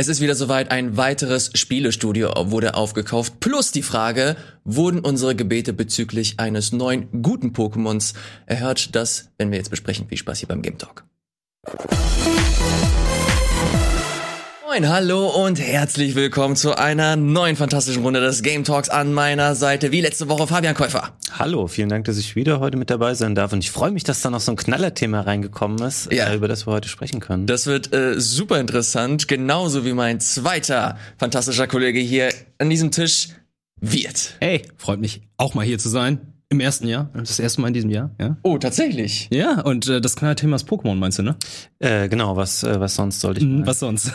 Es ist wieder soweit, ein weiteres Spielestudio wurde aufgekauft. Plus die Frage, wurden unsere Gebete bezüglich eines neuen guten Pokémons erhört? Das werden wir jetzt besprechen. Viel Spaß hier beim Game Talk. Moin, hallo und herzlich willkommen zu einer neuen fantastischen Runde des Game Talks an meiner Seite. Wie letzte Woche Fabian Käufer. Hallo, vielen Dank, dass ich wieder heute mit dabei sein darf und ich freue mich, dass da noch so ein Knallerthema reingekommen ist, ja. äh, über das wir heute sprechen können. Das wird äh, super interessant, genauso wie mein zweiter fantastischer Kollege hier an diesem Tisch wird. Hey, freut mich auch mal hier zu sein. Im ersten Jahr, das erste Mal in diesem Jahr, ja. Oh, tatsächlich. Ja, und äh, das Knallerthema ist Pokémon, meinst du, ne? Äh, genau, was, äh, was sonst sollte ich mhm, Was sonst?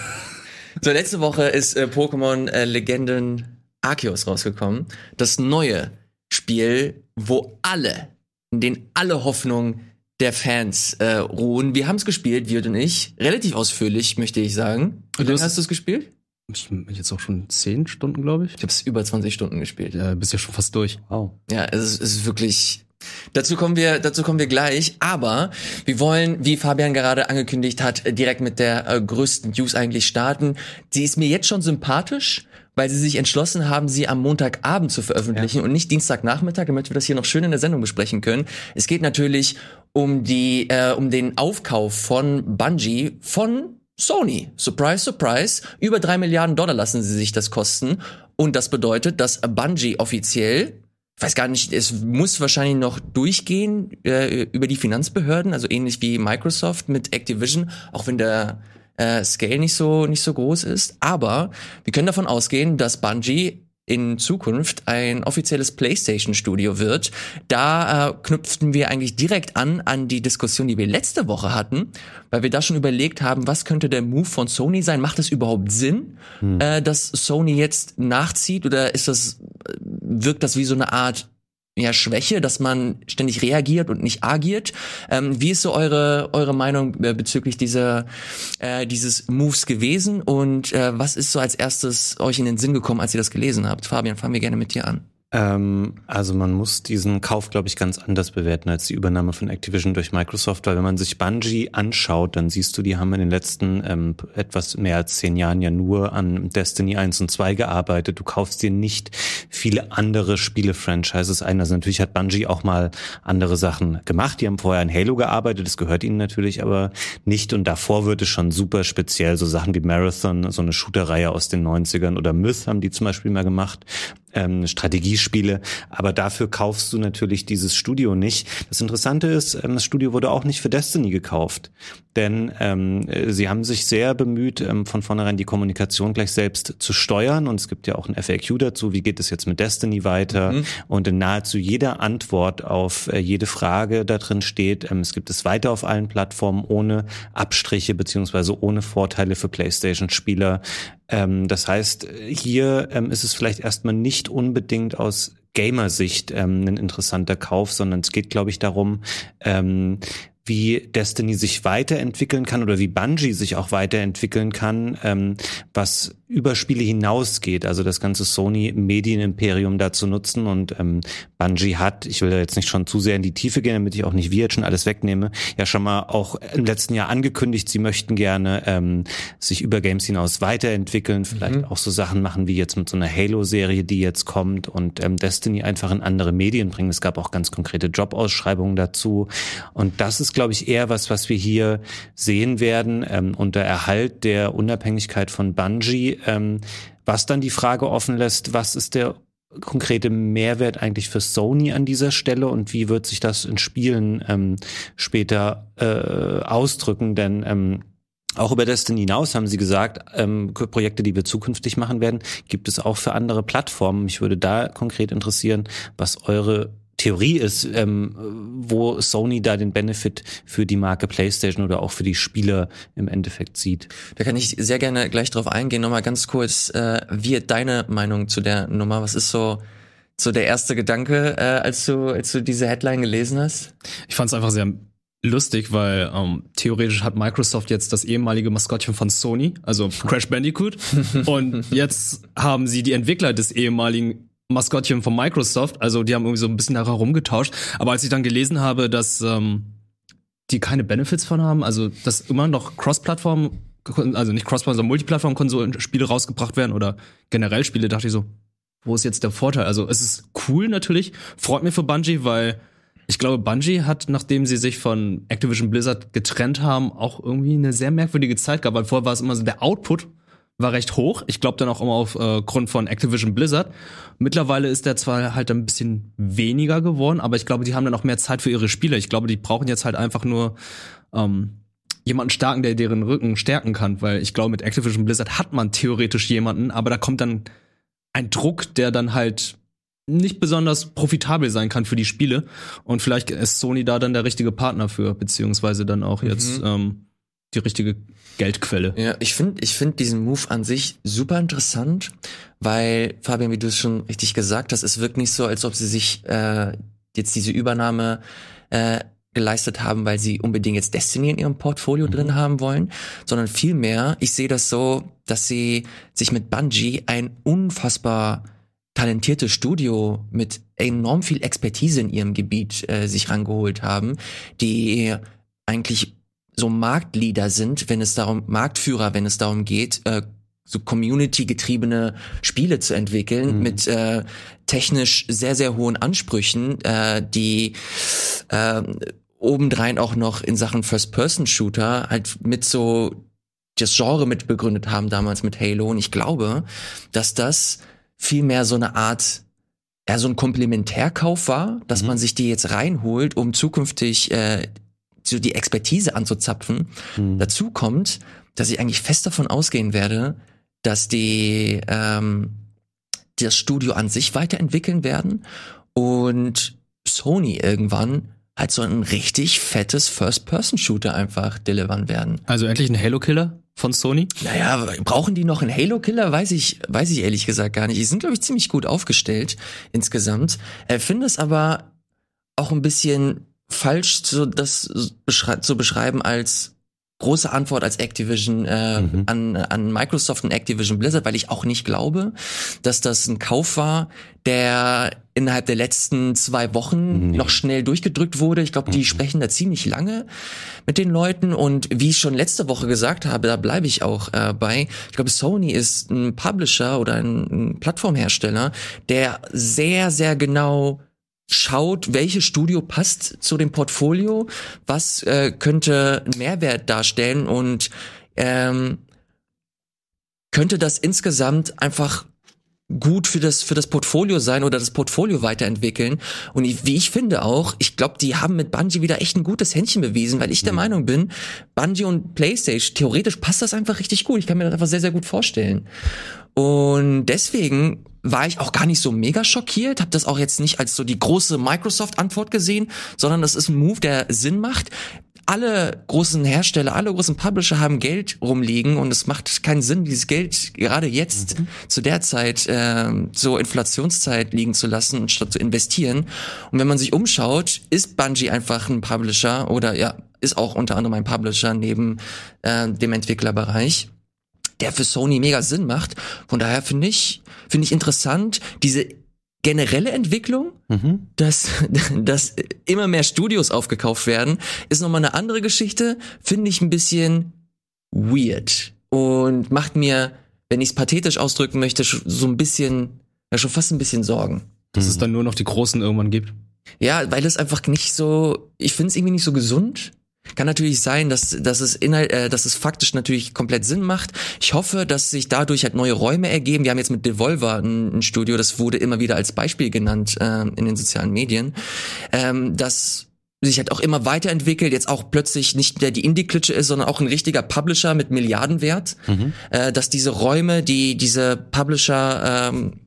So, letzte Woche ist äh, Pokémon äh, Legenden Arceus rausgekommen. Das neue Spiel, wo alle, in denen alle Hoffnungen der Fans äh, ruhen. Wir haben es gespielt, wir und ich. Relativ ausführlich, möchte ich sagen. Und du hast, du es gespielt? Ich bin jetzt auch schon zehn Stunden, glaube ich. Ich habe es über 20 Stunden gespielt. Ja, bist ja schon fast durch. Wow. Ja, es ist, es ist wirklich Dazu kommen wir, dazu kommen wir gleich. Aber wir wollen, wie Fabian gerade angekündigt hat, direkt mit der äh, größten News eigentlich starten. Sie ist mir jetzt schon sympathisch, weil sie sich entschlossen haben, sie am Montagabend zu veröffentlichen ja. und nicht Dienstagnachmittag, damit wir das hier noch schön in der Sendung besprechen können. Es geht natürlich um die, äh, um den Aufkauf von Bungie von Sony. Surprise, surprise. Über drei Milliarden Dollar lassen sie sich das kosten. Und das bedeutet, dass Bungie offiziell weiß gar nicht, es muss wahrscheinlich noch durchgehen äh, über die Finanzbehörden, also ähnlich wie Microsoft mit Activision, auch wenn der äh, Scale nicht so nicht so groß ist. Aber wir können davon ausgehen, dass Bungie in Zukunft ein offizielles PlayStation-Studio wird. Da äh, knüpften wir eigentlich direkt an an die Diskussion, die wir letzte Woche hatten, weil wir da schon überlegt haben, was könnte der Move von Sony sein? Macht es überhaupt Sinn, hm. äh, dass Sony jetzt nachzieht oder ist das wirkt das wie so eine Art ja, Schwäche, dass man ständig reagiert und nicht agiert. Ähm, wie ist so eure, eure Meinung äh, bezüglich dieser, äh, dieses Moves gewesen und äh, was ist so als erstes euch in den Sinn gekommen, als ihr das gelesen habt? Fabian, fangen wir gerne mit dir an. Ähm, also man muss diesen Kauf, glaube ich, ganz anders bewerten als die Übernahme von Activision durch Microsoft, weil wenn man sich Bungie anschaut, dann siehst du, die haben in den letzten ähm, etwas mehr als zehn Jahren ja nur an Destiny 1 und 2 gearbeitet. Du kaufst dir nicht viele andere Spiele-Franchises ein. Also natürlich hat Bungie auch mal andere Sachen gemacht. Die haben vorher an Halo gearbeitet, das gehört ihnen natürlich aber nicht. Und davor wird es schon super speziell, so Sachen wie Marathon, so eine Shooter-Reihe aus den 90ern oder Myth haben die zum Beispiel mal gemacht ähm, Strategiespiele, aber dafür kaufst du natürlich dieses Studio nicht. Das Interessante ist, ähm, das Studio wurde auch nicht für Destiny gekauft, denn ähm, sie haben sich sehr bemüht, ähm, von vornherein die Kommunikation gleich selbst zu steuern und es gibt ja auch ein FAQ dazu, wie geht es jetzt mit Destiny weiter mhm. und in nahezu jeder Antwort auf äh, jede Frage da drin steht, ähm, es gibt es weiter auf allen Plattformen ohne Abstriche beziehungsweise ohne Vorteile für PlayStation-Spieler. Ähm, das heißt, hier ähm, ist es vielleicht erstmal nicht unbedingt aus Gamer-Sicht ähm, ein interessanter Kauf, sondern es geht, glaube ich, darum, ähm, wie Destiny sich weiterentwickeln kann oder wie Bungie sich auch weiterentwickeln kann, ähm, was über Spiele hinausgeht, also das ganze Sony Medienimperium da zu nutzen und ähm, Bungie hat, ich will da jetzt nicht schon zu sehr in die Tiefe gehen, damit ich auch nicht wie jetzt schon alles wegnehme, ja schon mal auch im letzten Jahr angekündigt, sie möchten gerne ähm, sich über Games hinaus weiterentwickeln, vielleicht mhm. auch so Sachen machen wie jetzt mit so einer Halo-Serie, die jetzt kommt und ähm, Destiny einfach in andere Medien bringen. Es gab auch ganz konkrete Jobausschreibungen dazu und das ist, glaube ich, eher was, was wir hier sehen werden ähm, unter Erhalt der Unabhängigkeit von Bungie ähm, was dann die Frage offen lässt, was ist der konkrete Mehrwert eigentlich für Sony an dieser Stelle und wie wird sich das in Spielen ähm, später äh, ausdrücken? Denn ähm, auch über Destiny hinaus haben Sie gesagt, ähm, Projekte, die wir zukünftig machen werden, gibt es auch für andere Plattformen. Mich würde da konkret interessieren, was eure Theorie ist, ähm, wo Sony da den Benefit für die Marke PlayStation oder auch für die Spieler im Endeffekt sieht. Da kann ich sehr gerne gleich drauf eingehen. Nochmal ganz kurz, äh, wie deine Meinung zu der Nummer? Was ist so so der erste Gedanke, äh, als du als du diese Headline gelesen hast? Ich fand es einfach sehr lustig, weil ähm, theoretisch hat Microsoft jetzt das ehemalige Maskottchen von Sony, also Crash Bandicoot, und jetzt haben sie die Entwickler des ehemaligen Maskottchen von Microsoft. Also die haben irgendwie so ein bisschen nachher rumgetauscht. Aber als ich dann gelesen habe, dass ähm, die keine Benefits von haben, also dass immer noch Cross-Plattform also nicht Crossplay, sondern Multiplattform-Konsolen-Spiele rausgebracht werden oder generell Spiele, dachte ich so, wo ist jetzt der Vorteil? Also es ist cool natürlich, freut mich für Bungie, weil ich glaube, Bungie hat, nachdem sie sich von Activision Blizzard getrennt haben, auch irgendwie eine sehr merkwürdige Zeit gehabt, weil vorher war es immer so, der Output war recht hoch. Ich glaube dann auch immer auf äh, von Activision Blizzard. Mittlerweile ist der zwar halt ein bisschen weniger geworden, aber ich glaube, die haben dann auch mehr Zeit für ihre Spiele. Ich glaube, die brauchen jetzt halt einfach nur ähm, jemanden starken, der deren Rücken stärken kann, weil ich glaube, mit Activision Blizzard hat man theoretisch jemanden, aber da kommt dann ein Druck, der dann halt nicht besonders profitabel sein kann für die Spiele. Und vielleicht ist Sony da dann der richtige Partner für, beziehungsweise dann auch jetzt mhm. ähm, die richtige Geldquelle. Ja, ich finde ich finde diesen Move an sich super interessant, weil, Fabian, wie du es schon richtig gesagt hast, es wirkt nicht so, als ob sie sich äh, jetzt diese Übernahme äh, geleistet haben, weil sie unbedingt jetzt Destiny in ihrem Portfolio mhm. drin haben wollen, sondern vielmehr, ich sehe das so, dass sie sich mit Bungie ein unfassbar talentiertes Studio mit enorm viel Expertise in ihrem Gebiet äh, sich rangeholt haben, die eigentlich so Marktleader sind, wenn es darum, Marktführer, wenn es darum geht, äh, so Community-getriebene Spiele zu entwickeln mhm. mit äh, technisch sehr, sehr hohen Ansprüchen, äh, die äh, obendrein auch noch in Sachen First-Person-Shooter halt mit so das Genre mit begründet haben damals mit Halo. Und ich glaube, dass das vielmehr so eine Art, ja, so ein Komplementärkauf war, dass mhm. man sich die jetzt reinholt, um zukünftig äh, so die Expertise anzuzapfen. Mhm. Dazu kommt, dass ich eigentlich fest davon ausgehen werde, dass die ähm, das Studio an sich weiterentwickeln werden und Sony irgendwann halt so ein richtig fettes First-Person-Shooter einfach delivern werden. Also endlich ein Halo-Killer von Sony? Naja, brauchen die noch einen Halo-Killer? Weiß ich, weiß ich ehrlich gesagt gar nicht. Die sind, glaube ich, ziemlich gut aufgestellt insgesamt. Er finde es aber auch ein bisschen falsch, so das zu beschreiben als große Antwort als Activision äh, mhm. an, an Microsoft und Activision Blizzard, weil ich auch nicht glaube, dass das ein Kauf war, der innerhalb der letzten zwei Wochen mhm. noch schnell durchgedrückt wurde. Ich glaube, die mhm. sprechen da ziemlich lange mit den Leuten und wie ich schon letzte Woche gesagt habe, da bleibe ich auch äh, bei. Ich glaube, Sony ist ein Publisher oder ein, ein Plattformhersteller, der sehr, sehr genau schaut, welches Studio passt zu dem Portfolio, was äh, könnte einen Mehrwert darstellen und ähm, könnte das insgesamt einfach gut für das für das Portfolio sein oder das Portfolio weiterentwickeln und ich, wie ich finde auch, ich glaube, die haben mit Bungie wieder echt ein gutes Händchen bewiesen, weil ich der mhm. Meinung bin, Bungie und PlayStation theoretisch passt das einfach richtig gut. Ich kann mir das einfach sehr sehr gut vorstellen. Und deswegen war ich auch gar nicht so mega schockiert, habe das auch jetzt nicht als so die große Microsoft-Antwort gesehen, sondern das ist ein Move, der Sinn macht. Alle großen Hersteller, alle großen Publisher haben Geld rumliegen und es macht keinen Sinn, dieses Geld gerade jetzt mhm. zu der Zeit, äh, so Inflationszeit liegen zu lassen, statt zu investieren. Und wenn man sich umschaut, ist Bungie einfach ein Publisher oder ja, ist auch unter anderem ein Publisher neben äh, dem Entwicklerbereich der für Sony mega Sinn macht. Von daher finde ich, finde ich interessant, diese generelle Entwicklung, mhm. dass, dass immer mehr Studios aufgekauft werden, ist nochmal eine andere Geschichte, finde ich ein bisschen weird und macht mir, wenn ich es pathetisch ausdrücken möchte, so ein bisschen, ja schon fast ein bisschen Sorgen. Dass mhm. es dann nur noch die Großen irgendwann gibt. Ja, weil es einfach nicht so, ich finde es irgendwie nicht so gesund. Kann natürlich sein, dass, dass, es inhalt, äh, dass es faktisch natürlich komplett Sinn macht. Ich hoffe, dass sich dadurch halt neue Räume ergeben. Wir haben jetzt mit Devolver ein, ein Studio, das wurde immer wieder als Beispiel genannt äh, in den sozialen Medien, ähm, dass sich halt auch immer weiterentwickelt, jetzt auch plötzlich nicht mehr die Indie-Klitsche ist, sondern auch ein richtiger Publisher mit Milliardenwert, mhm. äh, dass diese Räume, die diese Publisher ähm,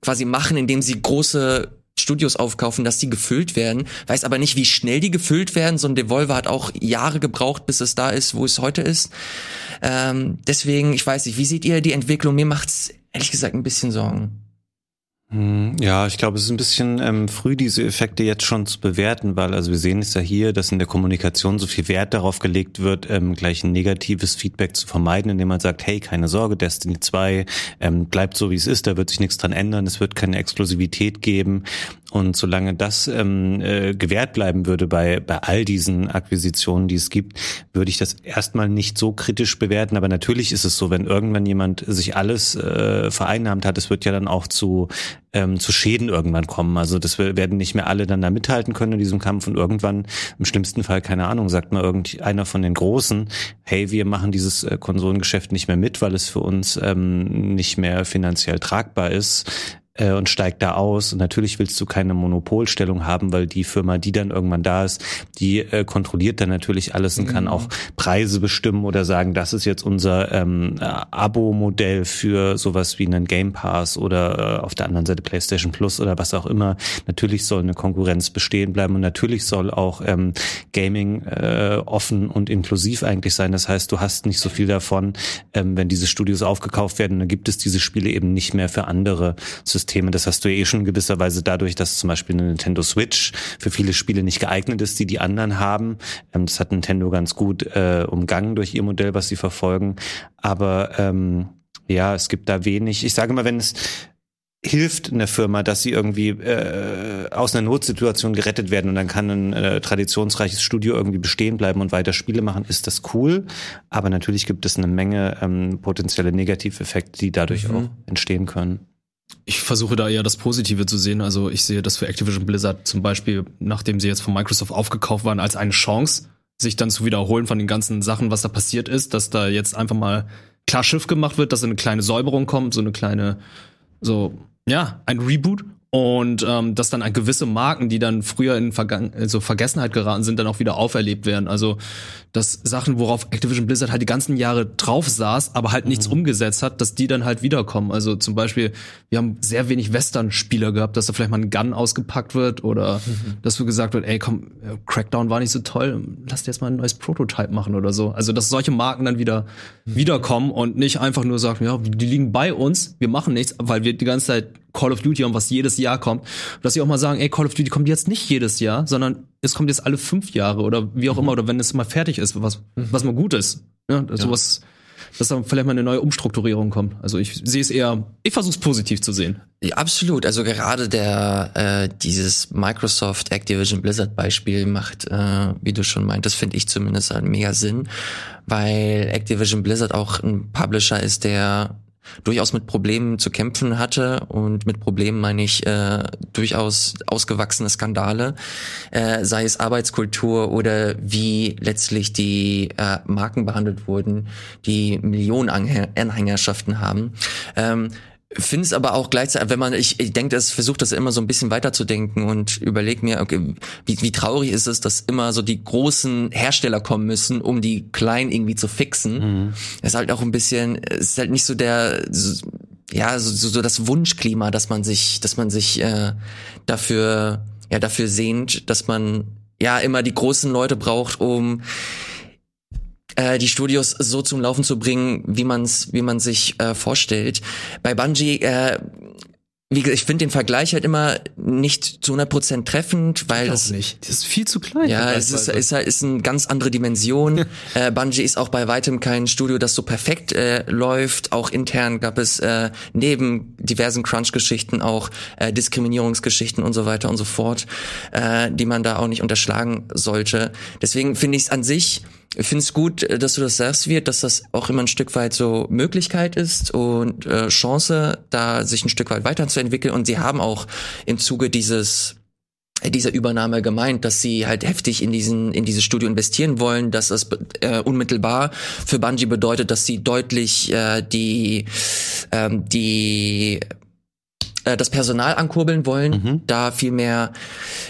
quasi machen, indem sie große Studios aufkaufen, dass die gefüllt werden. Weiß aber nicht, wie schnell die gefüllt werden. So ein Devolver hat auch Jahre gebraucht, bis es da ist, wo es heute ist. Ähm, deswegen, ich weiß nicht, wie seht ihr die Entwicklung? Mir macht's ehrlich gesagt ein bisschen Sorgen. Hm, ja, ich glaube, es ist ein bisschen ähm, früh, diese Effekte jetzt schon zu bewerten, weil also wir sehen es ja hier, dass in der Kommunikation so viel Wert darauf gelegt wird, ähm, gleich ein negatives Feedback zu vermeiden, indem man sagt, hey, keine Sorge, Destiny 2 ähm, bleibt so, wie es ist, da wird sich nichts dran ändern, es wird keine Exklusivität geben. Und solange das ähm, äh, gewährt bleiben würde bei, bei all diesen Akquisitionen, die es gibt, würde ich das erstmal nicht so kritisch bewerten. Aber natürlich ist es so, wenn irgendwann jemand sich alles äh, vereinnahmt hat, es wird ja dann auch zu, ähm, zu Schäden irgendwann kommen. Also das werden nicht mehr alle dann da mithalten können in diesem Kampf und irgendwann, im schlimmsten Fall, keine Ahnung, sagt mal irgendeiner von den Großen, hey, wir machen dieses äh, Konsolengeschäft nicht mehr mit, weil es für uns ähm, nicht mehr finanziell tragbar ist äh, und steigt da aus. Und natürlich willst du keine Monopolstellung haben, weil die Firma, die dann irgendwann da ist, die äh, kontrolliert dann natürlich alles und mhm. kann auch Preise bestimmen oder sagen, das ist jetzt unser ähm, Abo-Modell für sowas wie einen Game Pass oder äh, auf der anderen Seite PlayStation Plus oder was auch immer. Natürlich soll eine Konkurrenz bestehen bleiben und natürlich soll auch ähm, Gaming äh, offen und inklusiv eigentlich sein. Das heißt, du hast nicht so viel davon, ähm, wenn diese Studios aufgekauft werden, dann gibt es diese Spiele eben nicht mehr für andere Systeme Systeme. Das hast du ja eh schon in gewisser Weise dadurch, dass zum Beispiel eine Nintendo Switch für viele Spiele nicht geeignet ist, die die anderen haben. Ähm, das hat Nintendo ganz gut äh, umgangen durch ihr Modell, was sie verfolgen. Aber ähm, ja, es gibt da wenig. Ich sage mal, wenn es hilft in der Firma, dass sie irgendwie äh, aus einer Notsituation gerettet werden und dann kann ein äh, traditionsreiches Studio irgendwie bestehen bleiben und weiter Spiele machen, ist das cool. Aber natürlich gibt es eine Menge ähm, potenzielle Negativeffekte, die dadurch mhm. auch entstehen können. Ich versuche da eher das Positive zu sehen. Also ich sehe das für Activision Blizzard zum Beispiel, nachdem sie jetzt von Microsoft aufgekauft waren, als eine Chance, sich dann zu wiederholen von den ganzen Sachen, was da passiert ist, dass da jetzt einfach mal klar Schiff gemacht wird, dass eine kleine Säuberung kommt, so eine kleine, so, ja, ein Reboot und ähm, dass dann gewisse Marken, die dann früher in Vergangen also Vergessenheit geraten sind, dann auch wieder auferlebt werden. Also dass Sachen, worauf Activision Blizzard halt die ganzen Jahre drauf saß, aber halt nichts mhm. umgesetzt hat, dass die dann halt wiederkommen. Also zum Beispiel, wir haben sehr wenig Western-Spieler gehabt, dass da vielleicht mal ein Gun ausgepackt wird oder mhm. dass so gesagt wird, ey komm, Crackdown war nicht so toll, lass dir jetzt mal ein neues Prototype machen oder so. Also dass solche Marken dann wieder mhm. wiederkommen und nicht einfach nur sagen, ja, die liegen bei uns, wir machen nichts, weil wir die ganze Zeit Call of Duty haben, was jedes Jahr kommt. Dass sie auch mal sagen, ey, Call of Duty kommt jetzt nicht jedes Jahr, sondern es kommt jetzt alle fünf Jahre oder wie auch mhm. immer, oder wenn es mal fertig ist, was, mhm. was mal gut ist. Ja, ja. sowas, dass da vielleicht mal eine neue Umstrukturierung kommt. Also ich sehe es eher, ich versuche es positiv zu sehen. Ja, absolut. Also gerade der äh, dieses Microsoft Activision Blizzard Beispiel macht, äh, wie du schon meintest, finde ich zumindest halt mega Sinn, weil Activision Blizzard auch ein Publisher ist, der durchaus mit Problemen zu kämpfen hatte und mit Problemen meine ich äh, durchaus ausgewachsene Skandale, äh, sei es Arbeitskultur oder wie letztlich die äh, Marken behandelt wurden, die Millionen Anhängerschaften haben. Ähm, finde es aber auch gleichzeitig, wenn man, ich, ich denke, das versucht das immer so ein bisschen weiterzudenken und überleg mir, okay, wie, wie traurig ist es, dass immer so die großen Hersteller kommen müssen, um die kleinen irgendwie zu fixen. Mhm. ist halt auch ein bisschen, es ist halt nicht so der, so, ja, so, so, so das Wunschklima, dass man sich, dass man sich äh, dafür, ja, dafür sehnt, dass man ja immer die großen Leute braucht, um äh, die Studios so zum Laufen zu bringen, wie man es wie man sich äh, vorstellt. Bei Bungie äh, wie gesagt, ich finde den Vergleich halt immer nicht zu 100% treffend, weil das nicht. Das ist viel zu klein. Ja, es ist, ist halt ist eine ganz andere Dimension. äh, Bungie ist auch bei weitem kein Studio, das so perfekt äh, läuft. Auch intern gab es äh, neben diversen Crunch-Geschichten auch äh, Diskriminierungsgeschichten und so weiter und so fort, äh, die man da auch nicht unterschlagen sollte. Deswegen finde ich es an sich ich finde es gut, äh, dass du das sagst, wird, dass das auch immer ein Stück weit so Möglichkeit ist und äh, Chance, da sich ein Stück weit weiterzuentwickeln. Und sie haben auch im Zuge dieses dieser Übernahme gemeint, dass sie halt heftig in diesen in dieses Studio investieren wollen, dass das äh, unmittelbar für Bungie bedeutet, dass sie deutlich äh, die ähm, die äh, das Personal ankurbeln wollen, mhm. da viel mehr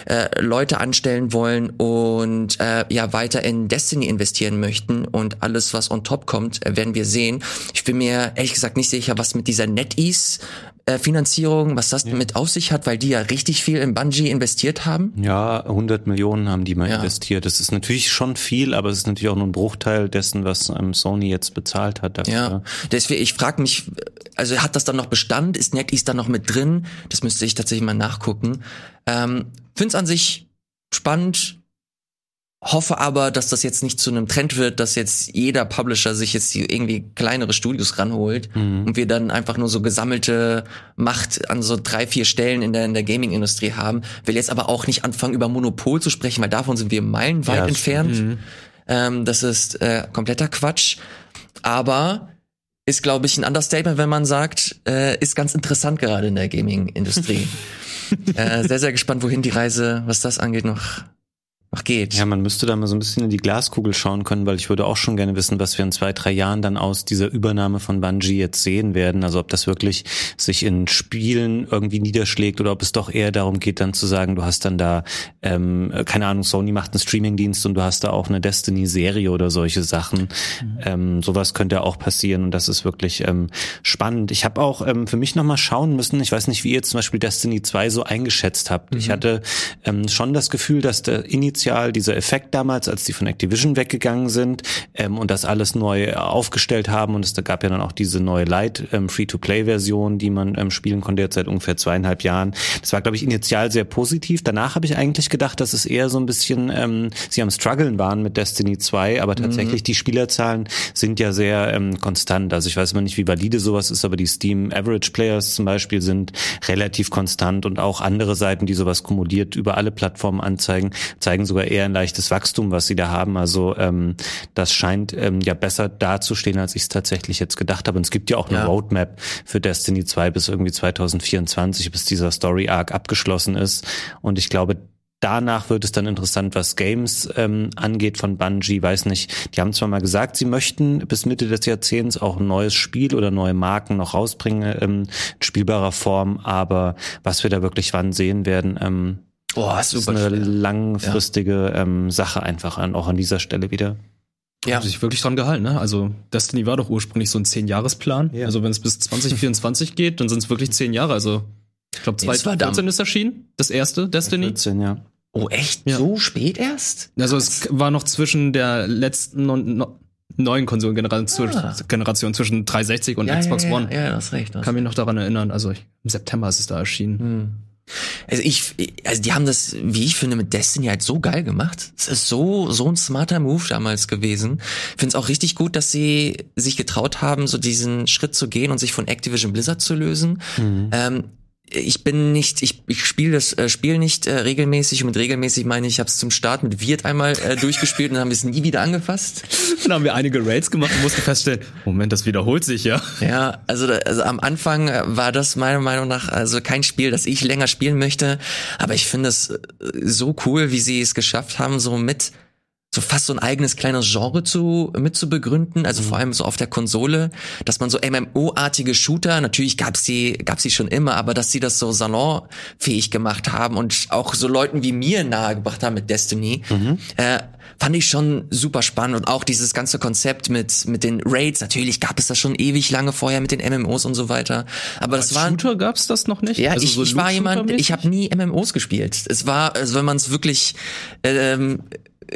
äh, Leute anstellen wollen und äh, ja weiter in Destiny investieren möchten und alles, was on top kommt, äh, werden wir sehen. Ich bin mir ehrlich gesagt nicht sicher, was mit dieser NetEase äh, Finanzierung, was das ja. mit auf sich hat, weil die ja richtig viel in Bungie investiert haben. Ja, 100 Millionen haben die mal ja. investiert. Das ist natürlich schon viel, aber es ist natürlich auch nur ein Bruchteil dessen, was ähm, Sony jetzt bezahlt hat dafür. Ja, deswegen, ich frage mich, also hat das dann noch Bestand? Ist NetEase dann noch mit drin? Das müsste ich tatsächlich mal nachgucken. Ähm, Finde es an sich spannend, hoffe aber, dass das jetzt nicht zu einem Trend wird, dass jetzt jeder Publisher sich jetzt irgendwie kleinere Studios ranholt Mhm. und wir dann einfach nur so gesammelte Macht an so drei, vier Stellen in der, in der Gaming-Industrie haben. Will jetzt aber auch nicht anfangen, über Monopol zu sprechen, weil davon sind wir meilenweit Ja, entfernt. Ähm, das ist äh, kompletter Quatsch. Aber ist, glaube ich, ein Understatement, wenn man sagt, äh, ist ganz interessant gerade in der Gaming-Industrie. äh, sehr, sehr gespannt, wohin die Reise, was das angeht, noch, noch geht. Ja, man müsste da mal so ein bisschen in die Glaskugel schauen können, weil ich würde auch schon gerne wissen, was wir in zwei, drei Jahren dann aus dieser Übernahme von Bungie jetzt sehen werden. Also ob das wirklich sich in Spielen irgendwie niederschlägt oder ob es doch eher darum geht, dann zu sagen, du hast dann da, ähm, keine Ahnung, Sony macht einen Streamingdienst und du hast da auch eine Destiny-Serie oder solche Sachen. Ähm, sowas könnte auch passieren und das ist wirklich ähm, spannend. Ich habe auch ähm, für mich nochmal schauen müssen, ich weiß nicht, wie ihr zum Beispiel Destiny 2 so eingeschätzt habt. Ich hatte ähm, schon das Gefühl, dass der initial dieser Effekt damals, als die von Activision weggegangen sind ähm, und das alles neu aufgestellt haben und es da gab ja dann auch diese neue Light ähm, Free-to-Play-Version, die man ähm, spielen konnte jetzt seit ungefähr zweieinhalb Jahren. Das war, glaube ich, initial sehr positiv. Danach habe ich eigentlich gedacht, dass es eher so ein bisschen, ähm, sie am struggeln waren mit Destiny 2, aber tatsächlich die Spielerzahlen sind ja sehr ähm, konstant. Also ich weiß immer nicht, wie valide sowas ist, aber die Steam Average Players zum Beispiel sind relativ konstant und auch andere Seiten, die sowas kumuliert über alle Plattformen anzeigen, zeigen sogar eher ein leichtes Wachstum, was sie da haben. Also ähm, das scheint ähm, ja besser dazustehen, als ich es tatsächlich jetzt gedacht habe. Und es gibt ja auch eine Ja. Roadmap für Destiny 2 bis irgendwie 2024, bis dieser Story Arc abgeschlossen ist. Und ich glaube, Danach wird es dann interessant, was Games ähm, angeht von Bungie. Weiß nicht, die haben zwar mal gesagt, sie möchten bis Mitte des Jahrzehnts auch ein neues Spiel oder neue Marken noch rausbringen ähm, in spielbarer Form, aber was wir da wirklich wann sehen werden, ähm, Boah, das ist eine schwer. langfristige ähm, Sache einfach an, auch an dieser Stelle wieder. Ja. Haben sich wirklich dran gehalten, ne? Also Destiny war doch ursprünglich so ein Zehn-Jahres-Plan. Ja. Also wenn es bis 2024 geht, dann sind es wirklich zehn Jahre. Also ich glaube Es war 2014 ist erschienen, das erste Destiny. 14, ja. Oh, echt? Ja. So spät erst? Also es war noch zwischen der letzten und no neuen Konsolengeneration Ah. Generation zwischen 360 und ja, Xbox ja, ja, One. Ja, das ist recht. Das Kann mich noch daran erinnern. Also ich, im September ist es da erschienen. Hm. Also ich, also die haben das, wie ich finde, mit Destiny halt so geil gemacht. Es ist so, so ein smarter Move damals gewesen. Ich finde es auch richtig gut, dass sie sich getraut haben, so diesen Schritt zu gehen und sich von Activision Blizzard zu lösen. Ähm, ich bin nicht, ich, ich spiele das äh, Spiel nicht äh, regelmäßig und mit regelmäßig meine ich, ich habe es zum Start mit Wirt einmal äh, durchgespielt und dann haben wir es nie wieder angefasst. Dann haben wir einige Raids gemacht und mussten feststellen, Moment, das wiederholt sich ja. Ja, also, also am Anfang äh, war das meiner Meinung nach also kein Spiel, das ich länger spielen möchte. Aber ich finde es äh, so cool, wie sie es geschafft haben, so mit so fast so ein eigenes kleines Genre zu mit zu begründen, also vor allem so auf der Konsole, dass man so MMO-artige Shooter, natürlich gab's die gab's die schon immer, aber dass sie das so salonfähig gemacht haben und auch so Leuten wie mir nahegebracht haben mit Destiny, äh, fand ich schon super spannend. Und auch dieses ganze Konzept mit mit den Raids, natürlich gab es das schon ewig lange vorher mit den MMOs und so weiter, aber das war Shooter gab's das noch nicht? ja, Also ich, so ich war jemand, ich habe nie MMOs gespielt. Es war, also wenn man es wirklich, ähm,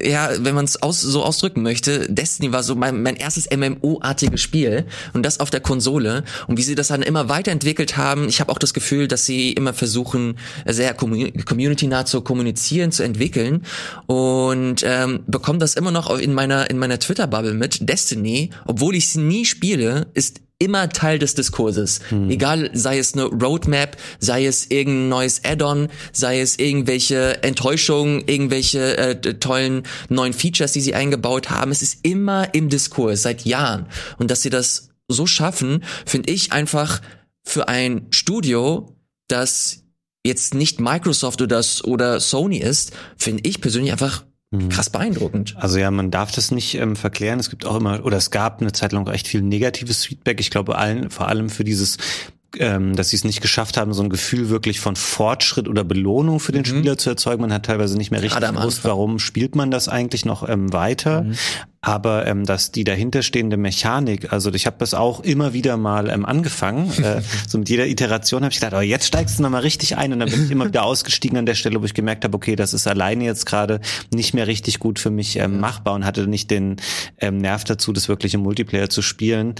ja, wenn man es aus, so ausdrücken möchte, Destiny war so mein, mein erstes MMO-artiges Spiel und das auf der Konsole. Und wie sie das dann immer weiterentwickelt haben, ich habe auch das Gefühl, dass sie immer versuchen, sehr commu- community-nah zu kommunizieren, zu entwickeln und ähm, bekomme das immer noch in meiner in meiner Twitter-Bubble mit. Destiny, obwohl ich es nie spiele, ist immer Teil des Diskurses. Egal, sei es eine Roadmap, sei es irgendein neues Add-on, sei es irgendwelche Enttäuschungen, irgendwelche äh, tollen neuen Features, die sie eingebaut haben. Es ist immer im Diskurs, seit Jahren. Und dass sie das so schaffen, finde ich einfach für ein Studio, das jetzt nicht Microsoft oder, oder Sony ist, finde ich persönlich einfach krass beeindruckend. Also ja, man darf das nicht ähm, verklären. Es gibt auch immer, oder es gab eine Zeit lang echt viel negatives Feedback. Ich glaube allen, vor allem für dieses ähm, dass sie es nicht geschafft haben, so ein Gefühl wirklich von Fortschritt oder Belohnung für den Spieler zu erzeugen. Man hat teilweise nicht mehr richtig gewusst, warum spielt man das eigentlich noch ähm, weiter. Aber ähm, dass die dahinterstehende Mechanik, also ich habe das auch immer wieder mal ähm, angefangen, äh, so mit jeder Iteration habe ich gedacht, oh, jetzt steigst du nochmal richtig ein und dann bin ich immer wieder ausgestiegen an der Stelle, wo ich gemerkt habe, okay, das ist alleine jetzt gerade nicht mehr richtig gut für mich ähm, machbar und hatte nicht den ähm, Nerv dazu, das wirklich im Multiplayer zu spielen.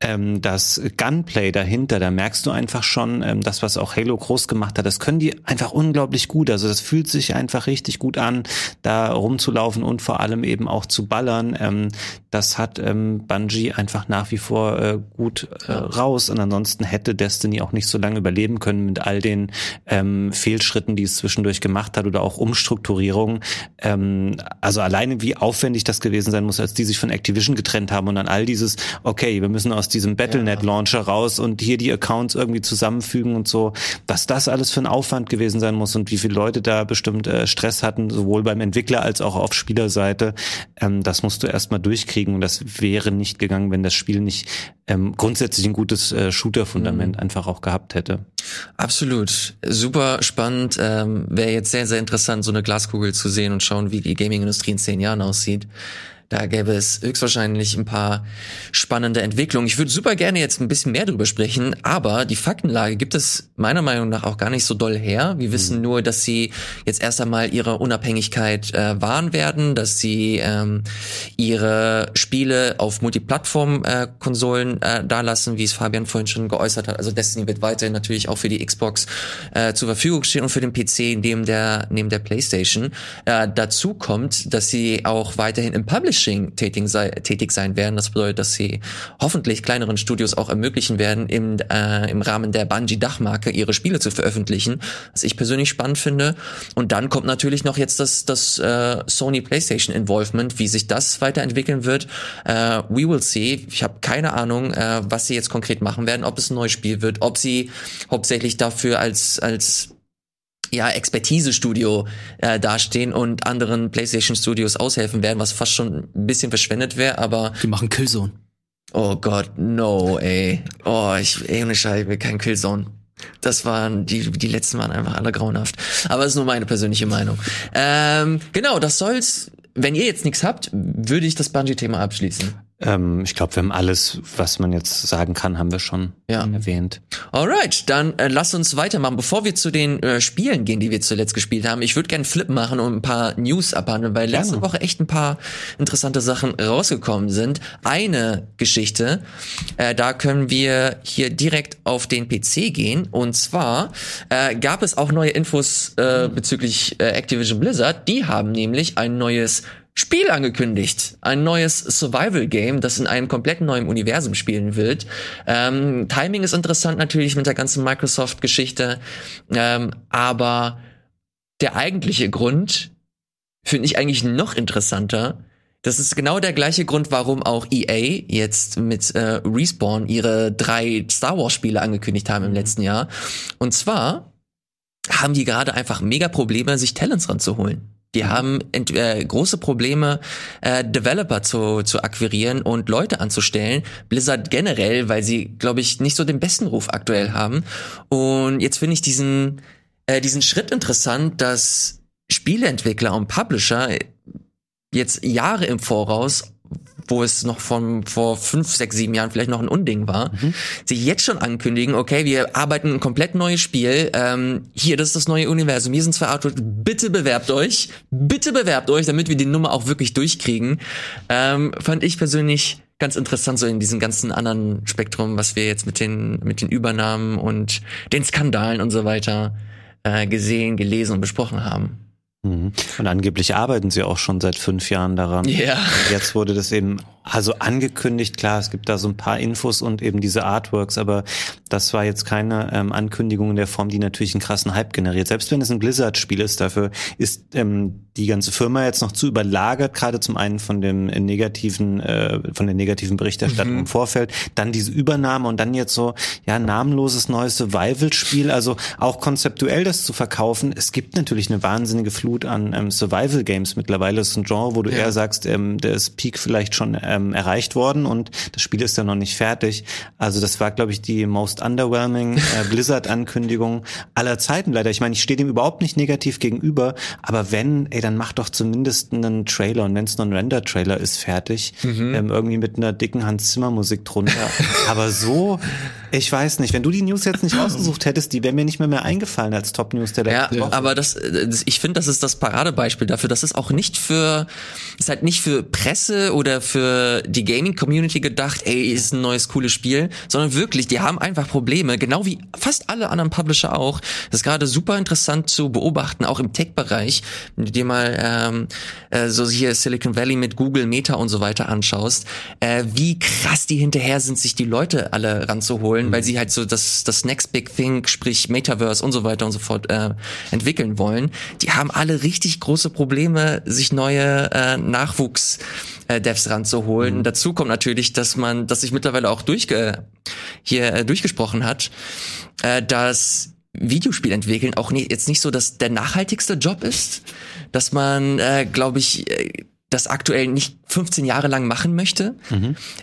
Ähm, das Gunplay dahinter, da merkst du einfach schon, ähm, das, was auch Halo groß gemacht hat, das können die einfach unglaublich gut. Also das fühlt sich einfach richtig gut an, da rumzulaufen und vor allem eben auch zu ballern. Ähm, das hat ähm, Bungie einfach nach wie vor äh, gut äh, raus. Und ansonsten hätte Destiny auch nicht so lange überleben können mit all den ähm, Fehlschritten, die es zwischendurch gemacht hat oder auch Umstrukturierungen. Ähm, also alleine wie aufwendig das gewesen sein muss, als die sich von Activision getrennt haben und dann all dieses, okay, wir müssen aus diesem Battlenet-Launcher raus und hier die Accounts irgendwie zusammenfügen und so, was das alles für ein Aufwand gewesen sein muss und wie viele Leute da bestimmt äh, Stress hatten, sowohl beim Entwickler als auch auf Spielerseite, ähm, das musst du erstmal durchkriegen und das wäre nicht gegangen, wenn das Spiel nicht ähm, grundsätzlich ein gutes äh, Shooter-Fundament mhm. einfach auch gehabt hätte. Absolut. Super spannend. Ähm, Wäre jetzt sehr, sehr interessant, so eine Glaskugel zu sehen und schauen, wie die Gaming-Industrie in zehn Jahren aussieht. Da gäbe es höchstwahrscheinlich ein paar spannende Entwicklungen. Ich würde super gerne jetzt ein bisschen mehr drüber sprechen, aber die Faktenlage gibt es meiner Meinung nach auch gar nicht so doll her. Wir wissen mhm. nur, dass sie jetzt erst einmal ihre Unabhängigkeit äh, wahren werden, dass sie ähm, ihre Spiele auf Multiplattform-Konsolen äh, äh, dalassen, wie es Fabian vorhin schon geäußert hat. Also Destiny wird weiterhin natürlich auch für die Xbox äh, zur Verfügung stehen und für den PC neben der neben der PlayStation. Äh, dazu kommt, dass sie auch weiterhin im Publishing Publishing tätig, sei, tätig sein werden. Das bedeutet, dass sie hoffentlich kleineren Studios auch ermöglichen werden, im, äh, im Rahmen der Bungie-Dachmarke ihre Spiele zu veröffentlichen, was ich persönlich spannend finde. Und dann kommt natürlich noch jetzt das, das äh, Sony PlayStation Involvement, wie sich das weiterentwickeln wird. Äh, we will see. Ich habe keine Ahnung, äh, was sie jetzt konkret machen werden, ob es ein neues Spiel wird, ob sie hauptsächlich dafür als als ja, Expertise-Studio äh, dastehen und anderen PlayStation-Studios aushelfen werden, was fast schon ein bisschen verschwendet wäre, aber. Die machen Killzone. Oh Gott, no, ey. Oh, ich, ey, ohne Scheiße, ich will kein Killzone. Das waren, die, die letzten waren einfach alle grauenhaft. Aber das ist nur meine persönliche Meinung. Ähm, genau, das soll's. Wenn ihr jetzt nichts habt, würde ich das Bungee-Thema abschließen. Ähm, ich glaube, wir haben alles, was man jetzt sagen kann, haben wir schon ja. erwähnt. Alright, dann äh, lass uns weitermachen. Bevor wir zu den äh, Spielen gehen, die wir zuletzt gespielt haben, ich würde gerne Flip machen und ein paar News abhandeln, weil letzte Woche echt ein paar interessante Sachen rausgekommen sind. Eine Geschichte, äh, da können wir hier direkt auf den PC gehen. Und zwar äh, gab es auch neue Infos äh, bezüglich äh, Activision Blizzard. Die haben nämlich ein neues Spiel angekündigt. Ein neues Survival-Game, das in einem komplett neuen Universum spielen wird. Ähm, Timing ist interessant natürlich mit der ganzen Microsoft-Geschichte. Ähm, aber der eigentliche Grund finde ich eigentlich noch interessanter. Das ist genau der gleiche Grund, warum auch EA jetzt mit äh, Respawn ihre drei Star Wars-Spiele angekündigt haben im mhm. letzten Jahr. Und zwar haben die gerade einfach mega Probleme, sich Talents ranzuholen. Die haben äh, große Probleme, äh, Developer zu, zu akquirieren und Leute anzustellen. Blizzard generell, weil sie, glaube ich, nicht so den besten Ruf aktuell haben. Und jetzt finde ich diesen, äh, diesen Schritt interessant, dass Spieleentwickler und Publisher jetzt Jahre im Voraus wo es noch von vor fünf, sechs, sieben Jahren vielleicht noch ein Unding war, mhm. sich jetzt schon ankündigen, okay, wir arbeiten ein komplett neues Spiel, ähm, hier, das ist das neue Universum, hier sind zwei Artworks, bitte bewerbt euch, bitte bewerbt euch, damit wir die Nummer auch wirklich durchkriegen, ähm, fand ich persönlich ganz interessant so in diesem ganzen anderen Spektrum, was wir jetzt mit den, mit den Übernahmen und den Skandalen und so weiter äh, gesehen, gelesen und besprochen haben. Mhm. Und angeblich arbeiten sie auch schon seit fünf Jahren daran. Ja. Jetzt wurde das eben also angekündigt, klar, es gibt da so ein paar Infos und eben diese Artworks, aber das war jetzt keine ähm, Ankündigung in der Form, die natürlich einen krassen Hype generiert. Selbst wenn es ein Blizzard-Spiel ist, dafür ist ähm, die ganze Firma jetzt noch zu überlagert, gerade zum einen von dem negativen, äh, von der negativen Berichterstattung mhm. im Vorfeld, dann diese Übernahme und dann jetzt so, ja, namenloses neues Survival-Spiel, also auch konzeptuell das zu verkaufen. Es gibt natürlich eine wahnsinnige Flut an ähm, Survival-Games mittlerweile. Das ist ein Genre, wo du ja. eher sagst, ähm, der ist Peak vielleicht schon äh, ähm, erreicht worden und das Spiel ist ja noch nicht fertig. Also das war, glaube ich, die most underwhelming äh, Blizzard-Ankündigung aller Zeiten leider. Ich meine, ich stehe dem überhaupt nicht negativ gegenüber, aber wenn, ey, dann mach doch zumindest einen Trailer und wenn es nur ein Render-Trailer ist, fertig. Mhm. Ähm, irgendwie mit einer dicken Hans Zimmer-Musik drunter. aber so, ich weiß nicht, wenn du die News jetzt nicht ausgesucht hättest, die wäre mir nicht mehr, mehr eingefallen als Top-News der Ja, letzten Woche. aber das, das ich finde, das ist das Paradebeispiel dafür. Das ist auch nicht für, ist halt nicht für Presse oder für die Gaming-Community gedacht, ey, ist ein neues cooles Spiel, sondern wirklich, die haben einfach Probleme, genau wie fast alle anderen Publisher auch. Das ist gerade super interessant zu beobachten, auch im Tech-Bereich, wenn du dir mal ähm, äh, so hier Silicon Valley mit Google, Meta und so weiter anschaust, äh, wie krass die hinterher sind, sich die Leute alle ranzuholen, weil sie halt so das, das Next Big Thing, sprich Metaverse und so weiter und so fort äh, entwickeln wollen. Die haben alle richtig große Probleme, sich neue äh, Nachwuchs äh, Devs ranzuholen. Dazu kommt natürlich, dass man, dass sich mittlerweile auch durchge hier äh, durchgesprochen hat, äh, dass Videospiel entwickeln auch nie, jetzt nicht so, dass der nachhaltigste Job ist, dass man, äh, glaube ich, äh, das aktuell nicht 15 Jahre lang machen möchte.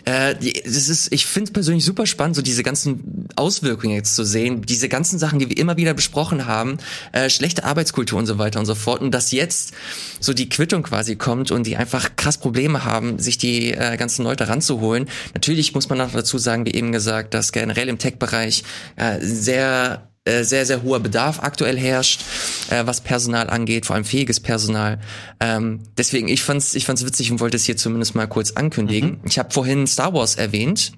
Äh, die- das ist, ich finde es persönlich super spannend, so diese ganzen Auswirkungen jetzt zu sehen, diese ganzen Sachen, die wir immer wieder besprochen haben, äh, schlechte Arbeitskultur und so weiter und so fort. Und dass jetzt so die Quittung quasi kommt und die einfach krass Probleme haben, sich die äh, ganzen Leute ranzuholen. Natürlich muss man noch dazu sagen, wie eben gesagt, dass generell im Tech-Bereich äh, sehr äh, sehr, sehr hoher Bedarf aktuell herrscht, äh, was Personal angeht, vor allem fähiges Personal. Ähm, deswegen, ich fand's, ich fand's witzig und wollte es hier zumindest mal kurz ankündigen. Ich habe vorhin Star Wars erwähnt.